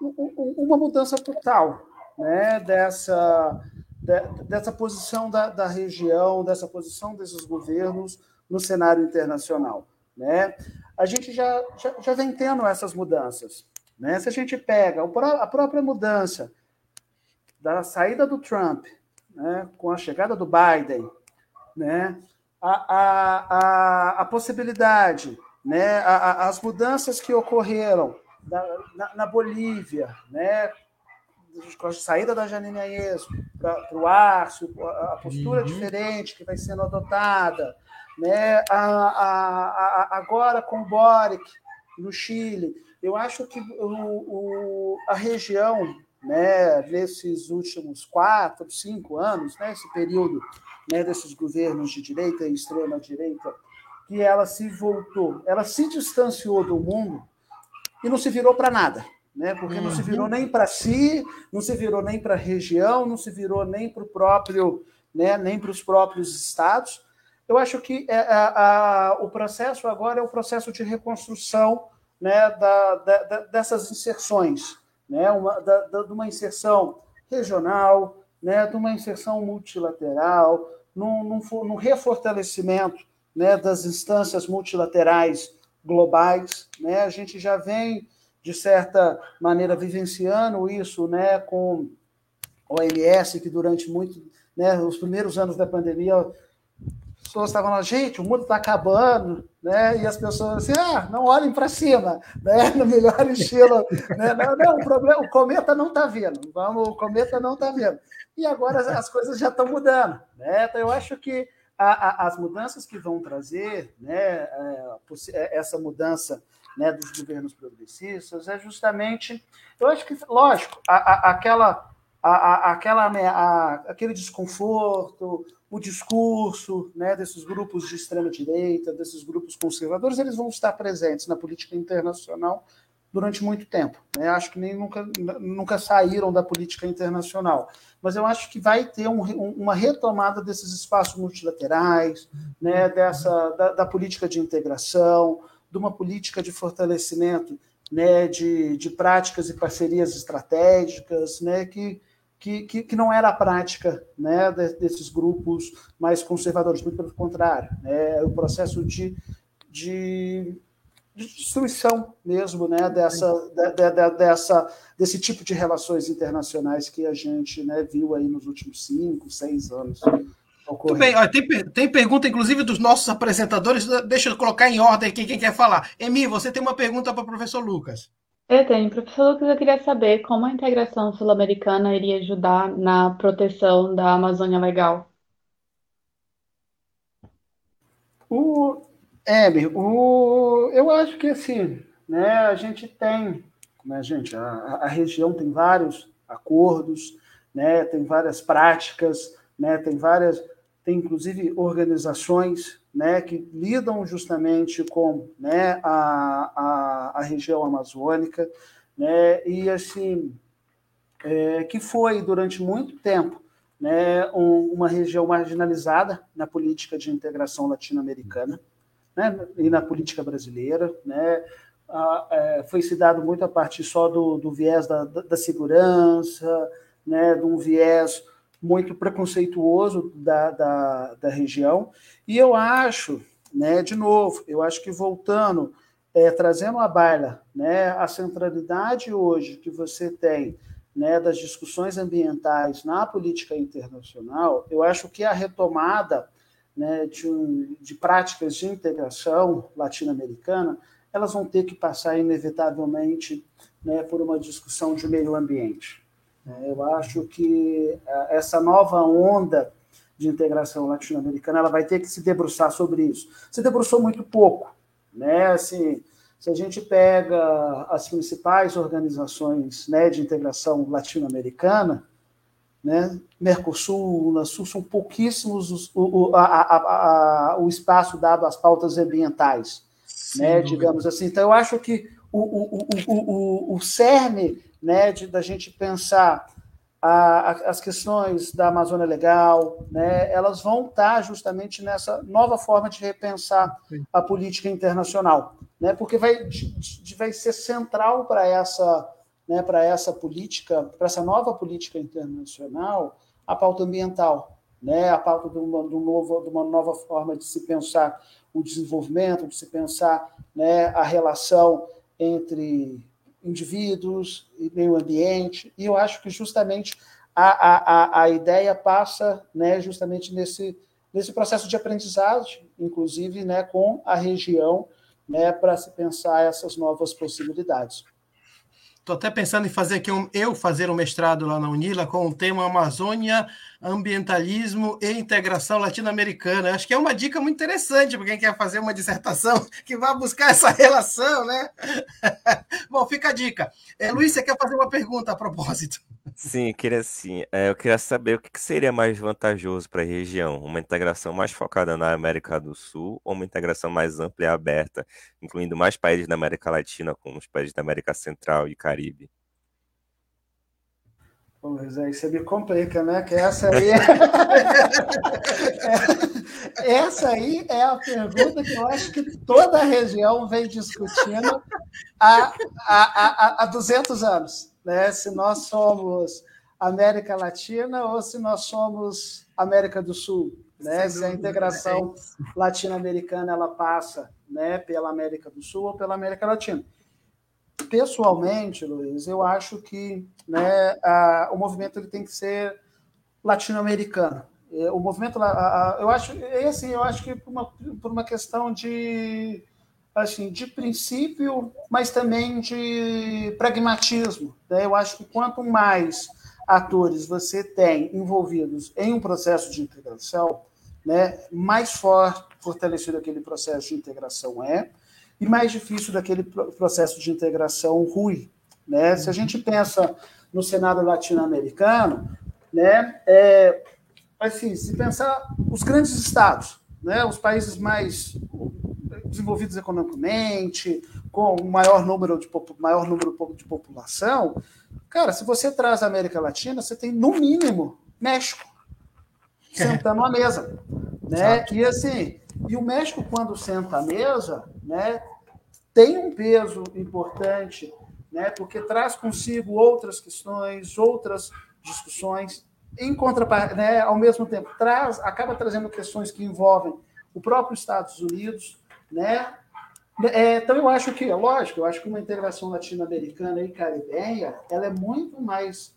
uma mudança total né, dessa, dessa posição da, da região, dessa posição desses governos no cenário internacional. Né? A gente já, já, já vem tendo essas mudanças. Né? Se a gente pega a própria mudança da saída do Trump, né, com a chegada do Biden, né, a, a, a, a possibilidade, né, a, a, as mudanças que ocorreram da, na, na, Bolívia, né, com a saída da Janine Aieso para o Arço, a postura uhum. diferente que vai sendo adotada, né, a, agora com o Boric no Chile, eu acho que o, o, a região, né, nesses últimos quatro, cinco anos, né, esse período né, desses governos de direita e extrema direita, que ela se voltou, ela se distanciou do mundo e não se virou para nada, né? Porque não se virou uhum. nem para si, não se virou nem para a região, não se virou nem para o próprio, né, nem para os próprios estados. Eu acho que é, a, a, o processo agora é o processo de reconstrução né, da, da, dessas inserções, né, uma, da, de uma inserção regional, né, de uma inserção multilateral, num, num, num refortalecimento né, das instâncias multilaterais globais. Né? A gente já vem, de certa maneira, vivenciando isso né, com a OMS, que durante muito, né, os primeiros anos da pandemia pessoas estavam lá, gente, o mundo está acabando, né? E as pessoas assim, ah, não olhem para cima, né? No melhor estilo, né? Não, não, o problema, o cometa não está vindo, vamos, o cometa não está vindo. E agora as coisas já estão mudando, né? Então eu acho que a, a, as mudanças que vão trazer, né? É, é, essa mudança né, dos governos progressistas é justamente, eu acho que, lógico, a, aquela aquela, aquele desconforto, o discurso né, desses grupos de extrema-direita, desses grupos conservadores, eles vão estar presentes na política internacional durante muito tempo. Né? Acho que nem nunca, nunca saíram da política internacional. Mas eu acho que vai ter um, uma retomada desses espaços multilaterais, né, dessa, da, da, política de integração, de uma política de fortalecimento né, de, de práticas e parcerias estratégicas, né, que, que, que, que, não era a prática né, desses grupos mais conservadores, muito pelo contrário. Né, o processo de, de, de destruição mesmo né, dessa, de, de, dessa, desse tipo de relações internacionais que a gente né, viu aí nos últimos cinco, seis anos. Muito bem, Olha, tem, tem pergunta, inclusive, dos nossos apresentadores. Deixa eu colocar em ordem aqui quem quer falar. Emi, você tem uma pergunta para o professor Lucas. Eu tenho. Professor Lucas, eu queria saber como a integração sul-americana iria ajudar na proteção da Amazônia Legal. O Heber, o, eu acho que assim, né, a gente tem, né, gente, a, a região tem vários acordos, né, tem várias práticas, né, tem várias, tem inclusive organizações né, que lidam justamente com né, a, a, a região amazônica, né, e assim, é, que foi durante muito tempo né, um, uma região marginalizada na política de integração latino-americana né, e na política brasileira. Né, a, é, foi se dado muito a partir só do, do viés da, da, da segurança, né, de um viés muito preconceituoso da, da, da região. E eu acho, né, de novo, eu acho que voltando, é, trazendo à baila né, a centralidade hoje que você tem né, das discussões ambientais na política internacional, eu acho que a retomada né, de, de práticas de integração latino-americana, elas vão ter que passar inevitavelmente né, por uma discussão de meio ambiente. É, eu acho que é, essa nova onda de integração latino-americana ela vai ter que se debruçar sobre isso. Se debruçou muito pouco, né? Assim, se a gente pega as principais organizações né, de integração latino-americana, né, Mercosul, Unasul, são pouquíssimos os, o, a, a, a, o espaço dado às pautas ambientais, Sim, né, digamos assim. Então, eu acho que o, o, o, o, o cerne né, de, da gente pensar as questões da Amazônia Legal, né, elas vão estar justamente nessa nova forma de repensar a política internacional, né, porque vai, vai ser central para essa, né, para essa política, para essa nova política internacional, a pauta ambiental, né, a pauta de uma, de, um novo, de uma nova forma de se pensar o desenvolvimento, de se pensar né, a relação entre indivíduos e meio ambiente, e eu acho que justamente a, a, a ideia passa né, justamente nesse, nesse processo de aprendizagem, inclusive né, com a região, né, para se pensar essas novas possibilidades. Estou até pensando em fazer aqui um, eu fazer um mestrado lá na Unila com o tema Amazônia, ambientalismo e integração latino-americana. Acho que é uma dica muito interessante para quem quer fazer uma dissertação que vai buscar essa relação, né? Bom, fica a dica. É, Luiz, você quer fazer uma pergunta a propósito? Sim, queria sim. É, eu queria saber o que seria mais vantajoso para a região, uma integração mais focada na América do Sul ou uma integração mais ampla e aberta, incluindo mais países da América Latina, como os países da América Central e Caribe? Pois aí você me complica, né? Que essa aí é... essa aí é a pergunta que eu acho que toda a região vem discutindo há, há, há, há 200 anos né? se nós somos América Latina ou se nós somos América do Sul. Né? Se a integração latino-americana ela passa né, pela América do Sul ou pela América Latina. Pessoalmente, Luiz, eu acho que né, a, o movimento ele tem que ser latino-americano. É, o movimento, a, a, eu acho, é assim, eu acho que por uma, por uma questão de assim, de princípio, mas também de pragmatismo. Né? Eu acho que quanto mais atores você tem envolvidos em um processo de integração, né, mais forte, fortalecido aquele processo de integração é, e mais difícil daquele processo de integração ruim. Né? Se a gente pensa no Senado latino-americano, né, é, assim, se pensar os grandes estados, né, os países mais desenvolvidos economicamente, com maior número de maior número de população, cara, se você traz a América Latina, você tem no mínimo México sentando à mesa, né? E assim, e o México quando senta à mesa, né, tem um peso importante, né? Porque traz consigo outras questões, outras discussões, em contraparte, né, ao mesmo tempo traz, acaba trazendo questões que envolvem o próprio Estados Unidos, né? É, então, eu acho que, lógico, eu acho que uma integração latino-americana e caribenha ela é muito mais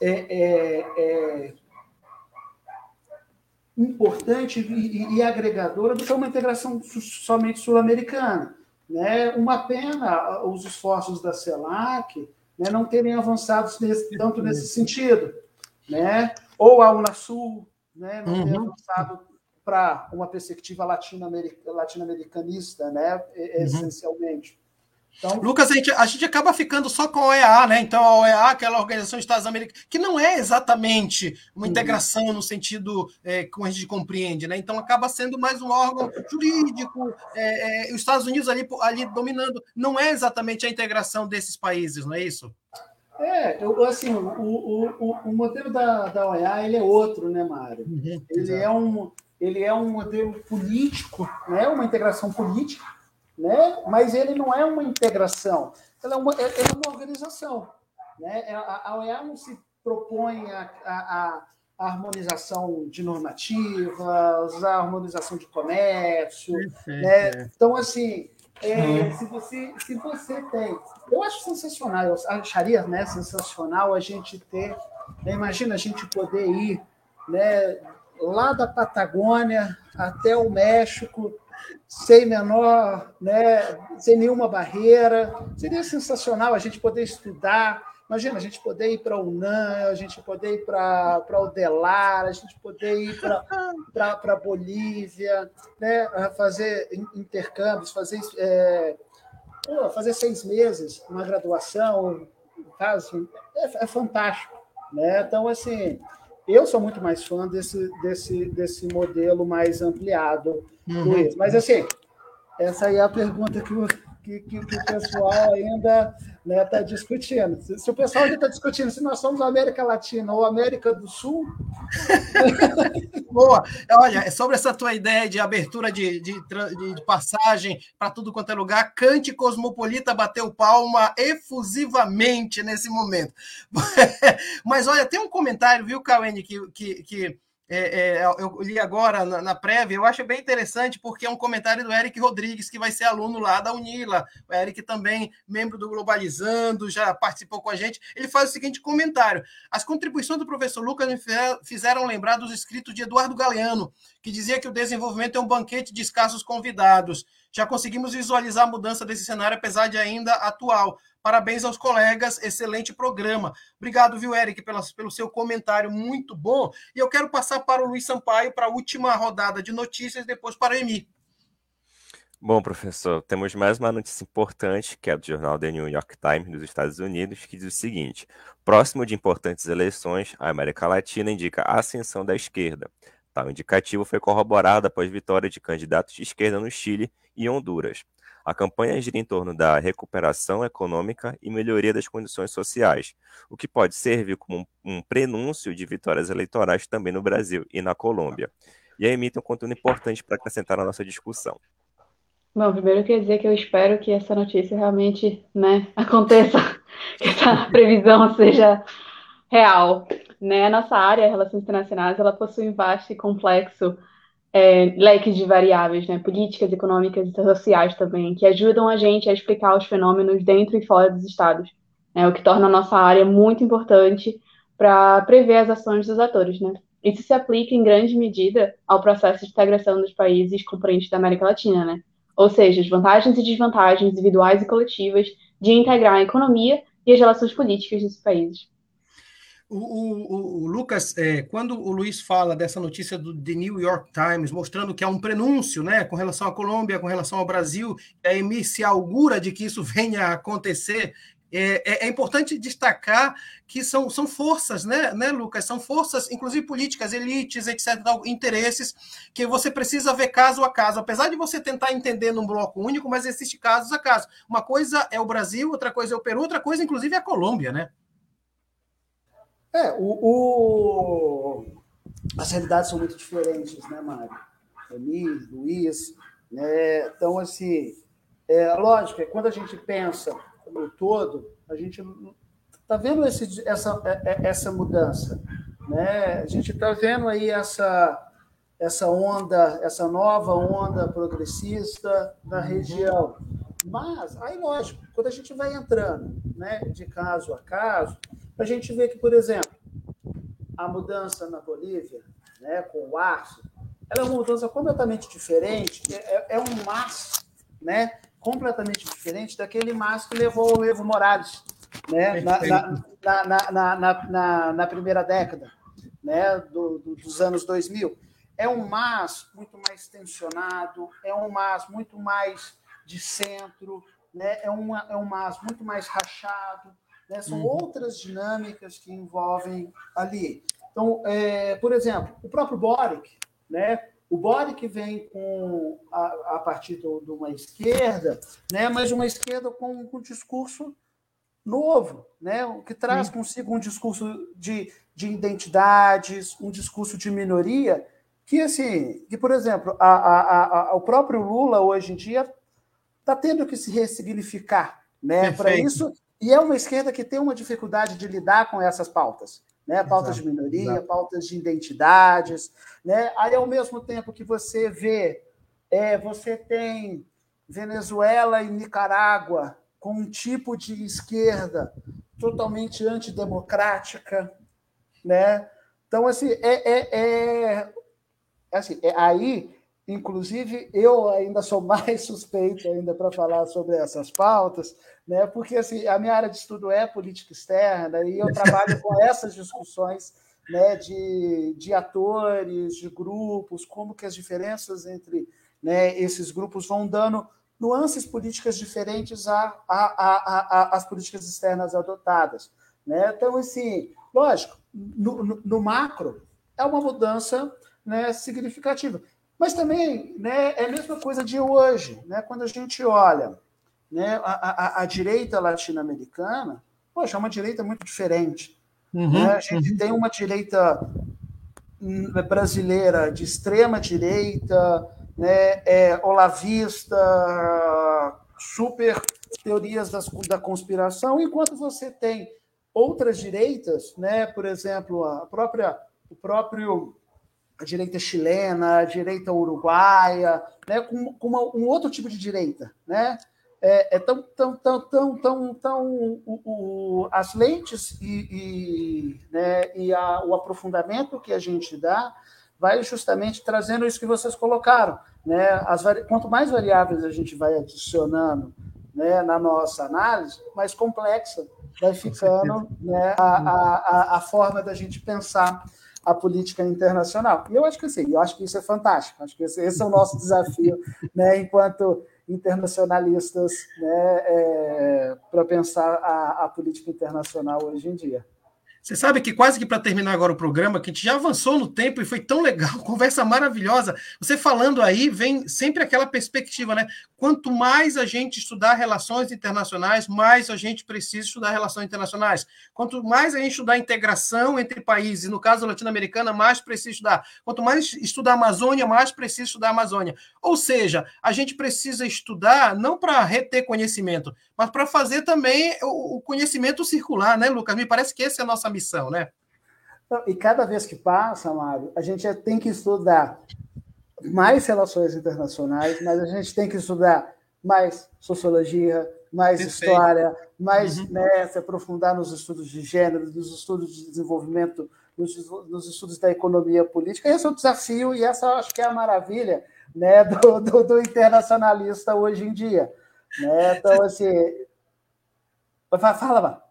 é, é, é importante e, e, agregadora do que uma integração somente sul-americana. Né? Uma pena os esforços da CELAC né, não terem avançado nesse, tanto nesse sentido. Né? Ou a Unasul né, não uhum. ter avançado para uma perspectiva latino-americanista, né, uhum. essencialmente. Então, Lucas, a gente, a gente acaba ficando só com a OEA, né? Então, a OEA, aquela Organização de Estados Americanos, que não é exatamente uma uhum. integração no sentido é, como a gente compreende, né? Então, acaba sendo mais um órgão jurídico, é, é, os Estados Unidos ali, ali dominando. Não é exatamente a integração desses países, não é isso? É, eu, assim, o, o, o, o modelo da, da OEA ele é outro, né, Mário? Uhum, ele exato. é um ele é um modelo político, né? uma integração política, né? mas ele não é uma integração, ela é uma, é, é uma organização. Né? É, a, OEA não se propõe a, a, a, harmonização de normativas, a harmonização de comércio. né? Então, assim, é, se, você, se você tem. Eu acho sensacional, eu acharia né, sensacional a gente ter. Né, imagina a gente poder ir né, lá da Patagônia até o México, sem menor, né, sem nenhuma barreira. Seria sensacional a gente poder estudar. Imagina, a gente poder ir para a UNAM, a gente poder ir para o DELAR, a gente poder ir para a Bolívia, né, fazer intercâmbios, fazer, é, fazer seis meses, uma graduação, caso, é, é fantástico. Né? Então, assim, eu sou muito mais fã desse, desse, desse modelo mais ampliado uhum. Mas, assim, essa aí é a pergunta que o, que, que, que o pessoal ainda está né, tá discutindo. Se, se, o pessoal ainda está discutindo se nós somos América Latina ou América do Sul. Boa. Olha, é sobre essa tua ideia de abertura de, de, de passagem para tudo quanto é lugar, Cante Cosmopolita bateu palma efusivamente nesse momento. Mas olha, tem um comentário, viu, Cauene, que, que, que é, é, eu li agora na, na, prévia, eu acho bem interessante, porque é um comentário do Eric Rodrigues, que vai ser aluno lá da Unila. O Eric também, membro do Globalizando, já participou com a gente. Ele faz o seguinte comentário: as contribuições do professor Lucas me fizeram lembrar dos escritos de Eduardo Galeano, que dizia que o desenvolvimento é um banquete de escassos convidados. Já conseguimos visualizar a mudança desse cenário, apesar de ainda atual. Parabéns aos colegas, excelente programa. Obrigado, viu, Eric, pela, pelo seu comentário muito bom. E eu quero passar para o Luiz Sampaio para a última rodada de notícias, depois para a Emi. Bom, professor, temos mais uma notícia importante, que é do jornal The New York Times dos Estados Unidos, que diz o seguinte: próximo de importantes eleições, a América Latina indica a ascensão da esquerda. Tal indicativo foi corroborado após vitória de candidatos de esquerda no Chile e Honduras. A campanha gira em torno da recuperação econômica e melhoria das condições sociais, o que pode servir como um, prenúncio de vitórias eleitorais também no Brasil e na Colômbia. E aí emite um conteúdo importante para acrescentar na nossa discussão. Bom, primeiro eu queria dizer que eu espero que essa notícia realmente né, aconteça, que essa previsão seja real. Né? A nossa área, Relações Internacionais, ela possui um vasto e complexo é, leques de variáveis, né, políticas, econômicas e sociais também, que ajudam a gente a explicar os fenômenos dentro e fora dos estados, né, o que torna a nossa área muito importante para prever as ações dos atores. Né. Isso se aplica em grande medida ao processo de integração dos países componentes da América Latina, né, ou seja, as vantagens e desvantagens individuais e coletivas de integrar a economia e as relações políticas desses países. O, o, o, Lucas, é, quando o Luiz fala dessa notícia do The New York Times, mostrando que há um prenúncio né, com relação à Colômbia, com relação ao Brasil, a EMI se augura de que isso venha a acontecer, é, é, é, importante destacar que são, são forças, né, né, Lucas? São forças, inclusive políticas, elites, etc., interesses, que você precisa ver caso a caso. Apesar de você tentar entender num bloco único, mas existe casos a caso. Uma coisa é o Brasil, outra coisa é o Peru, outra coisa, inclusive, é a Colômbia, né? É, o, o, as realidades são muito diferentes, né, Mário? Emílio, Luiz. Né? Então, assim, é, lógico, é, quando a gente pensa no todo, a gente está vendo esse, essa, é, é, essa mudança. Né? A gente está vendo aí essa, essa onda, essa nova onda progressista na região. Mas, aí, lógico, quando a gente vai entrando né, de caso a caso, a gente vê que, por exemplo, a mudança na Bolívia, né, com o aço, ela é uma mudança completamente diferente, é, é um mas né, completamente diferente daquele mas que levou o Evo Morales né, na, na, na, na, primeira década né, do, do, dos anos 2000. É um mas muito mais tensionado, é um mas muito mais de centro, né, é, uma, é um mas muito mais rachado, né? São uhum. outras dinâmicas que envolvem ali. Então, é, por exemplo, o próprio Boric, né? O Boric vem com a, a partir de uma esquerda, né? mas uma esquerda com, com um discurso novo, né? que traz consigo um discurso de, de identidades, um discurso de minoria, que, assim, que por exemplo, a, a, a, o próprio Lula, hoje em dia, está tendo que se ressignificar. Né? Para isso, e é uma esquerda que tem uma dificuldade de lidar com essas pautas. Né? Pautas exato, de minoria, exato. pautas de identidades. Né? Aí, ao mesmo tempo que você vê, é, você tem Venezuela e Nicarágua com um tipo de esquerda totalmente antidemocrática. Né? Então, assim, é, é, é assim, é, aí, inclusive, eu ainda sou mais suspeito ainda para falar sobre essas pautas, né? Porque assim, a minha área de estudo é política externa e eu trabalho com essas discussões né, de, de atores, de grupos, como que as diferenças entre né, esses grupos vão dando nuances políticas diferentes às políticas externas adotadas. Né? Então, assim, lógico, no, no, no macro é uma mudança né, significativa. Mas também né, é a mesma coisa de hoje. Né? Quando a gente olha né, a, a, a direita latino-americana, poxa, é uma direita muito diferente. Uhum, né? A gente uhum. tem uma direita hum, brasileira de extrema direita, né, é, olavista, super teorias das, da conspiração, enquanto você tem outras direitas, né, por exemplo, a própria o próprio a direita chilena, a direita uruguaia, né, com, com uma, um outro tipo de direita, né, é, é tão, tão, tão, tão, tão, tão o, o, as lentes e, e, né, e a, o aprofundamento que a gente dá vai justamente trazendo isso que vocês colocaram. Né? As, quanto mais variáveis a gente vai adicionando né, na nossa análise, mais complexa vai ficando né, a, a, a forma da gente pensar a política internacional. E eu acho que sim, eu acho que isso é fantástico. Acho que esse, esse é o nosso desafio, né, enquanto internacionalistas né, é, para pensar a, a política internacional hoje em dia. Você sabe que quase que para terminar agora o programa, que a gente já avançou no tempo e foi tão legal, conversa maravilhosa. Você falando aí, vem sempre aquela perspectiva, né? Quanto mais a gente estudar relações internacionais, mais a gente precisa estudar relações internacionais. Quanto mais a gente estudar integração entre países, no caso latino-americana, mais precisa estudar. Quanto mais estudar Amazônia, mais precisa estudar Amazônia. Ou seja, a gente precisa estudar não para reter conhecimento, mas para fazer também o conhecimento circular, né, Lucas? Me parece que essa é a nossa missão, né? E cada vez que passa, Mário, a gente tem que estudar mais relações internacionais, mas a gente tem que estudar mais sociologia, mais Perfeito. história, mais uhum. né, se aprofundar nos estudos de gênero, nos estudos de desenvolvimento, nos, nos, estudos da economia política. Esse é o desafio e essa acho que é a maravilha né, do, do, do internacionalista hoje em dia. Né? Então, assim. Fala, Mar.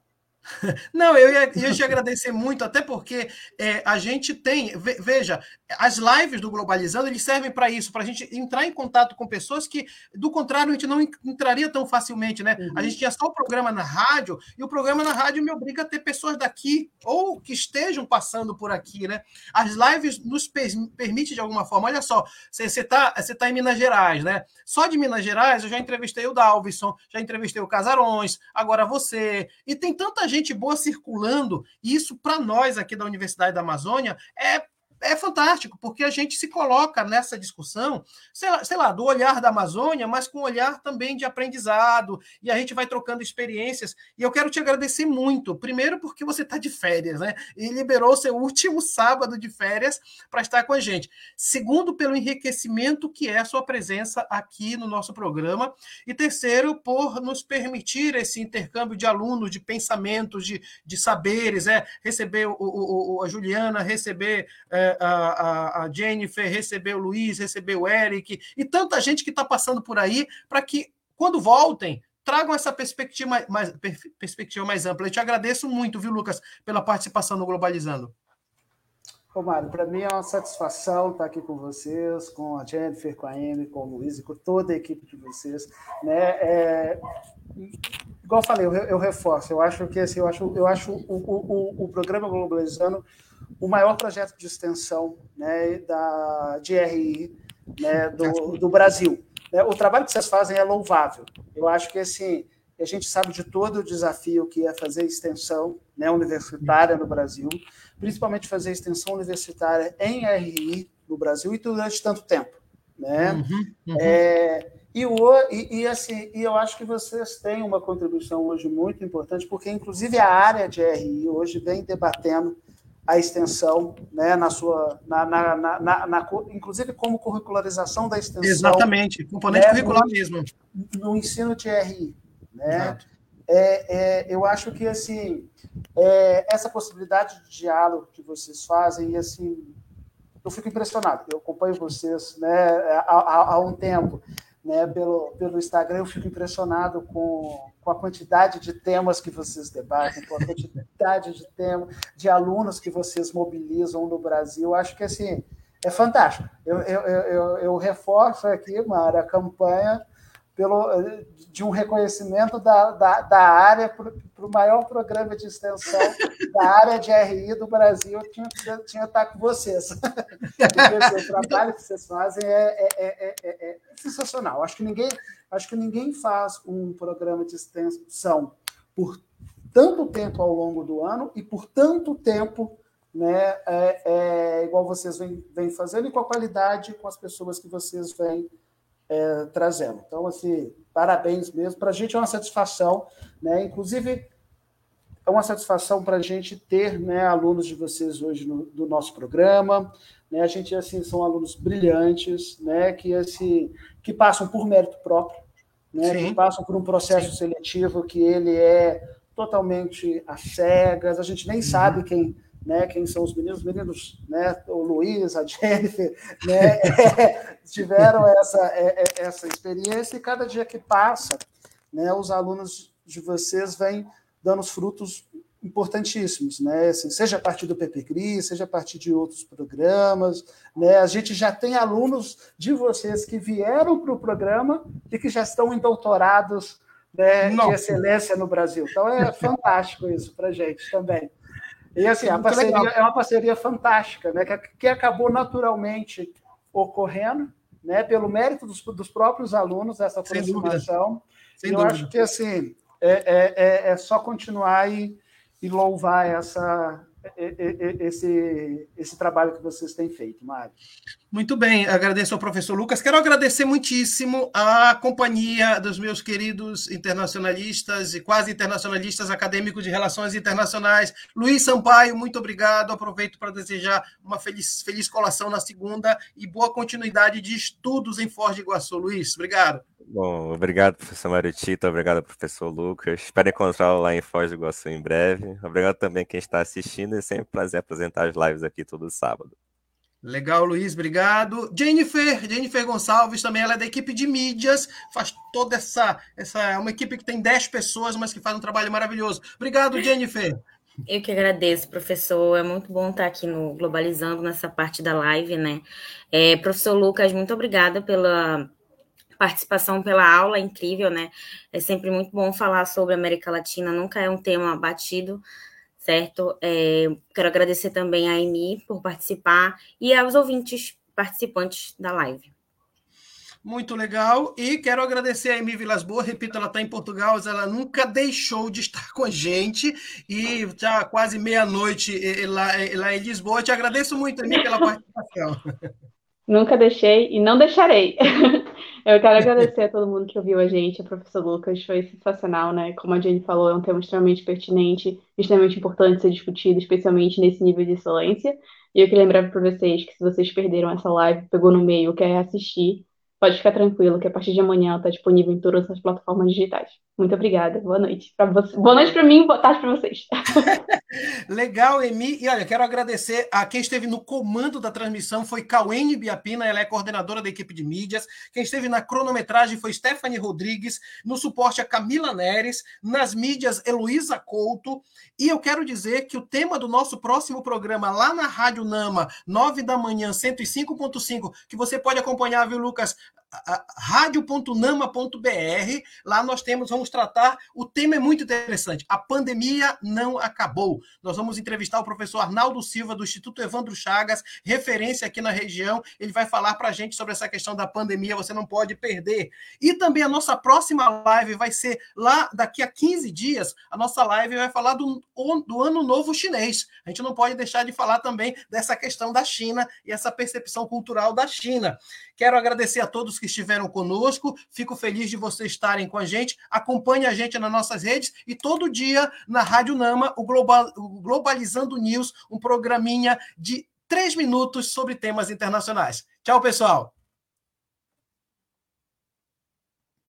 Não, eu ia, ia te agradecer muito, até porque é, a gente tem. Veja, as lives do Globalizando eles servem para isso, para a gente entrar em contato com pessoas que, do contrário, a gente não entraria tão facilmente, né? Uhum. A gente tinha só o programa na rádio, e o programa na rádio me obriga a ter pessoas daqui, ou que estejam passando por aqui, né? As lives nos permitem de alguma forma. Olha só, você está você tá em Minas Gerais, né? Só de Minas Gerais eu já entrevistei o Dalvison, já entrevistei o Casarões, agora você. E tem tanta gente gente boa circulando, e isso para nós aqui da Universidade da Amazônia é é fantástico, porque a gente se coloca nessa discussão, sei lá, sei lá, do olhar da Amazônia, mas com olhar também de aprendizado, e a gente vai trocando experiências. E eu quero te agradecer muito, primeiro porque você está de férias, né? E liberou seu último sábado de férias para estar com a gente. Segundo, pelo enriquecimento que é a sua presença aqui no nosso programa. E terceiro, por nos permitir esse intercâmbio de alunos, de pensamentos, de, de saberes, é, receber o, o, o a Juliana, receber. É, a, a, Jennifer, recebeu o Luiz, recebeu o Eric, e tanta gente que está passando por aí, para que, quando voltem, tragam essa perspectiva mais, perspectiva mais ampla. Eu te agradeço muito, viu, Lucas, pela participação no Globalizando. Ô, Mário, para mim é uma satisfação estar aqui com vocês, com a Jennifer, com a Amy, com o Luiz e com toda a equipe de vocês. Né? É, igual falei, eu, eu, reforço, eu acho que assim, eu acho, eu acho o, o, o programa Globalizando o maior projeto de extensão né, da, de RI né, do, do Brasil. É, o trabalho que vocês fazem é louvável. Eu acho que assim, a gente sabe de todo o desafio que é fazer extensão né, universitária no Brasil, principalmente fazer extensão universitária em RI no Brasil e durante tanto tempo. Né? Uhum, uhum. É, e, o, e, e, assim, e eu acho que vocês têm uma contribuição hoje muito importante, porque inclusive a área de RI hoje vem debatendo a extensão, né, na sua, na, na, na, na, inclusive como curricularização da extensão. Exatamente, componente né, curricular no, mesmo. No ensino de RI, né? É, é, eu acho que assim é, essa possibilidade de diálogo que vocês fazem e assim eu fico impressionado. Eu acompanho vocês né, há, há, há um tempo né, pelo, pelo Instagram, eu fico impressionado com, com a quantidade de temas que vocês debatem, com a quantidade de temas, de alunos que vocês mobilizam no Brasil. Acho que assim, é fantástico. Eu, eu, eu, eu reforço aqui, Mara, a campanha pelo, de um reconhecimento da, da, da área para o maior programa de extensão da área de RI do Brasil, tinha, tinha que estar com vocês. O trabalho que vocês fazem é, é, é, é, sensacional. Acho que, ninguém, acho que ninguém faz um programa de extensão por tanto tempo ao longo do ano e por tanto tempo né, é, é, igual vocês vêm, vêm fazendo e com a qualidade com as pessoas que vocês vêm é, trazendo. Então, assim, parabéns mesmo. Para a gente é uma satisfação, né? Inclusive, é uma satisfação para a gente ter né, alunos de vocês hoje no, do nosso programa. Né? A gente, assim, são alunos brilhantes, né? Que, assim, que passam por mérito próprio, né? Que passam por um processo Sim. seletivo que ele é totalmente às cegas. A gente nem uhum. sabe quem né, quem são os meninos, os meninos, né, o Luiz, a Jennifer, né, é, tiveram essa, é, é, essa experiência e cada dia que passa, né, os alunos de vocês vêm dando os frutos importantíssimos, né? Assim, seja a partir do PPCRI, seja a partir de outros programas, né? A gente já tem alunos de vocês que vieram para o programa e que já estão em doutorados né, de excelência no Brasil. Então é fantástico isso para a gente também. E assim, a parceria é uma parceria fantástica, né? Que, que acabou naturalmente ocorrendo, né? Pelo mérito dos, dos próprios alunos dessa aproximação. Sem eu dúvida. acho que assim é, é, é, é só continuar e, e louvar essa, esse, esse trabalho que vocês têm feito, Mário. Muito bem, agradeço ao professor Lucas. Quero agradecer muitíssimo a companhia dos meus queridos internacionalistas e quase internacionalistas acadêmicos de relações internacionais. Luiz Sampaio, muito obrigado. Aproveito para desejar uma feliz, feliz colação na segunda e boa continuidade de estudos em Foz do Iguaçu. Luiz, obrigado. Bom, obrigado, professor Maritita, obrigado, professor Lucas. Espero encontrá-lo lá em Foz do Iguaçu em breve. Obrigado também a quem está assistindo e sempre um prazer apresentar as lives aqui todo sábado. Legal, Luiz, obrigado. Jennifer, Jennifer Gonçalves também, ela é da equipe de mídias, faz toda essa, essa é uma equipe que tem 10 pessoas, mas que faz um trabalho maravilhoso. Obrigado, Jennifer. Eu que agradeço, professor. É muito bom estar aqui no Globalizando, nessa parte da live, né? É, professor Lucas, muito obrigada pela participação pela aula, incrível, né? É sempre muito bom falar sobre América Latina, nunca é um tema batido, certo? É, quero agradecer também a Emi por participar e aos ouvintes participantes da live. Muito legal. E quero agradecer a Emi Vilas Boas. Repito, ela está em Portugal, ela nunca deixou de estar com a gente. E já quase meia-noite lá, lá em Lisboa. Te agradeço muito, Emi, pela participação. Nunca deixei e não deixarei. Eu quero agradecer a todo mundo que ouviu a gente, a professor Lucas, foi sensacional, né? Como a Jenny falou, é um tema extremamente pertinente, extremamente importante ser discutido, especialmente nesse nível de excelência. E eu queria lembrar para vocês que se vocês perderam essa live, pegou no meio, quer assistir, pode ficar tranquilo que a partir de amanhã está disponível em todas as plataformas digitais. Muito obrigada. Boa noite para você. Boa noite para mim, boa tarde para vocês. Legal, Emi. E olha, quero agradecer a quem esteve no comando da transmissão foi Cauene Biapina, ela é coordenadora da equipe de mídias. Quem esteve na cronometragem foi Stephanie Rodrigues, no suporte a Camila Neres, nas mídias Heloísa Couto. E eu quero dizer que o tema do nosso próximo programa lá na Rádio Nama, 9 da manhã, 105.5, que você pode acompanhar, viu, Lucas? radio.nama.br. Lá nós temos, vamos tratar, o tema é muito interessante. A pandemia não acabou. Nós vamos entrevistar o professor Arnaldo Silva, do Instituto Evandro Chagas, referência aqui na região. Ele vai falar para a gente sobre essa questão da pandemia, você não pode perder. E também a nossa próxima live vai ser lá daqui a 15 dias. A nossa live vai falar do, do Ano Novo Chinês. A gente não pode deixar de falar também dessa questão da China e essa percepção cultural da China. Quero agradecer a todos que estiveram conosco. Fico feliz de vocês estarem com a gente. Acompanhe a gente nas nossas redes e todo dia na Rádio Nama, o, Global, o Globalizando News, um programinha de três minutos sobre temas internacionais. Tchau, pessoal.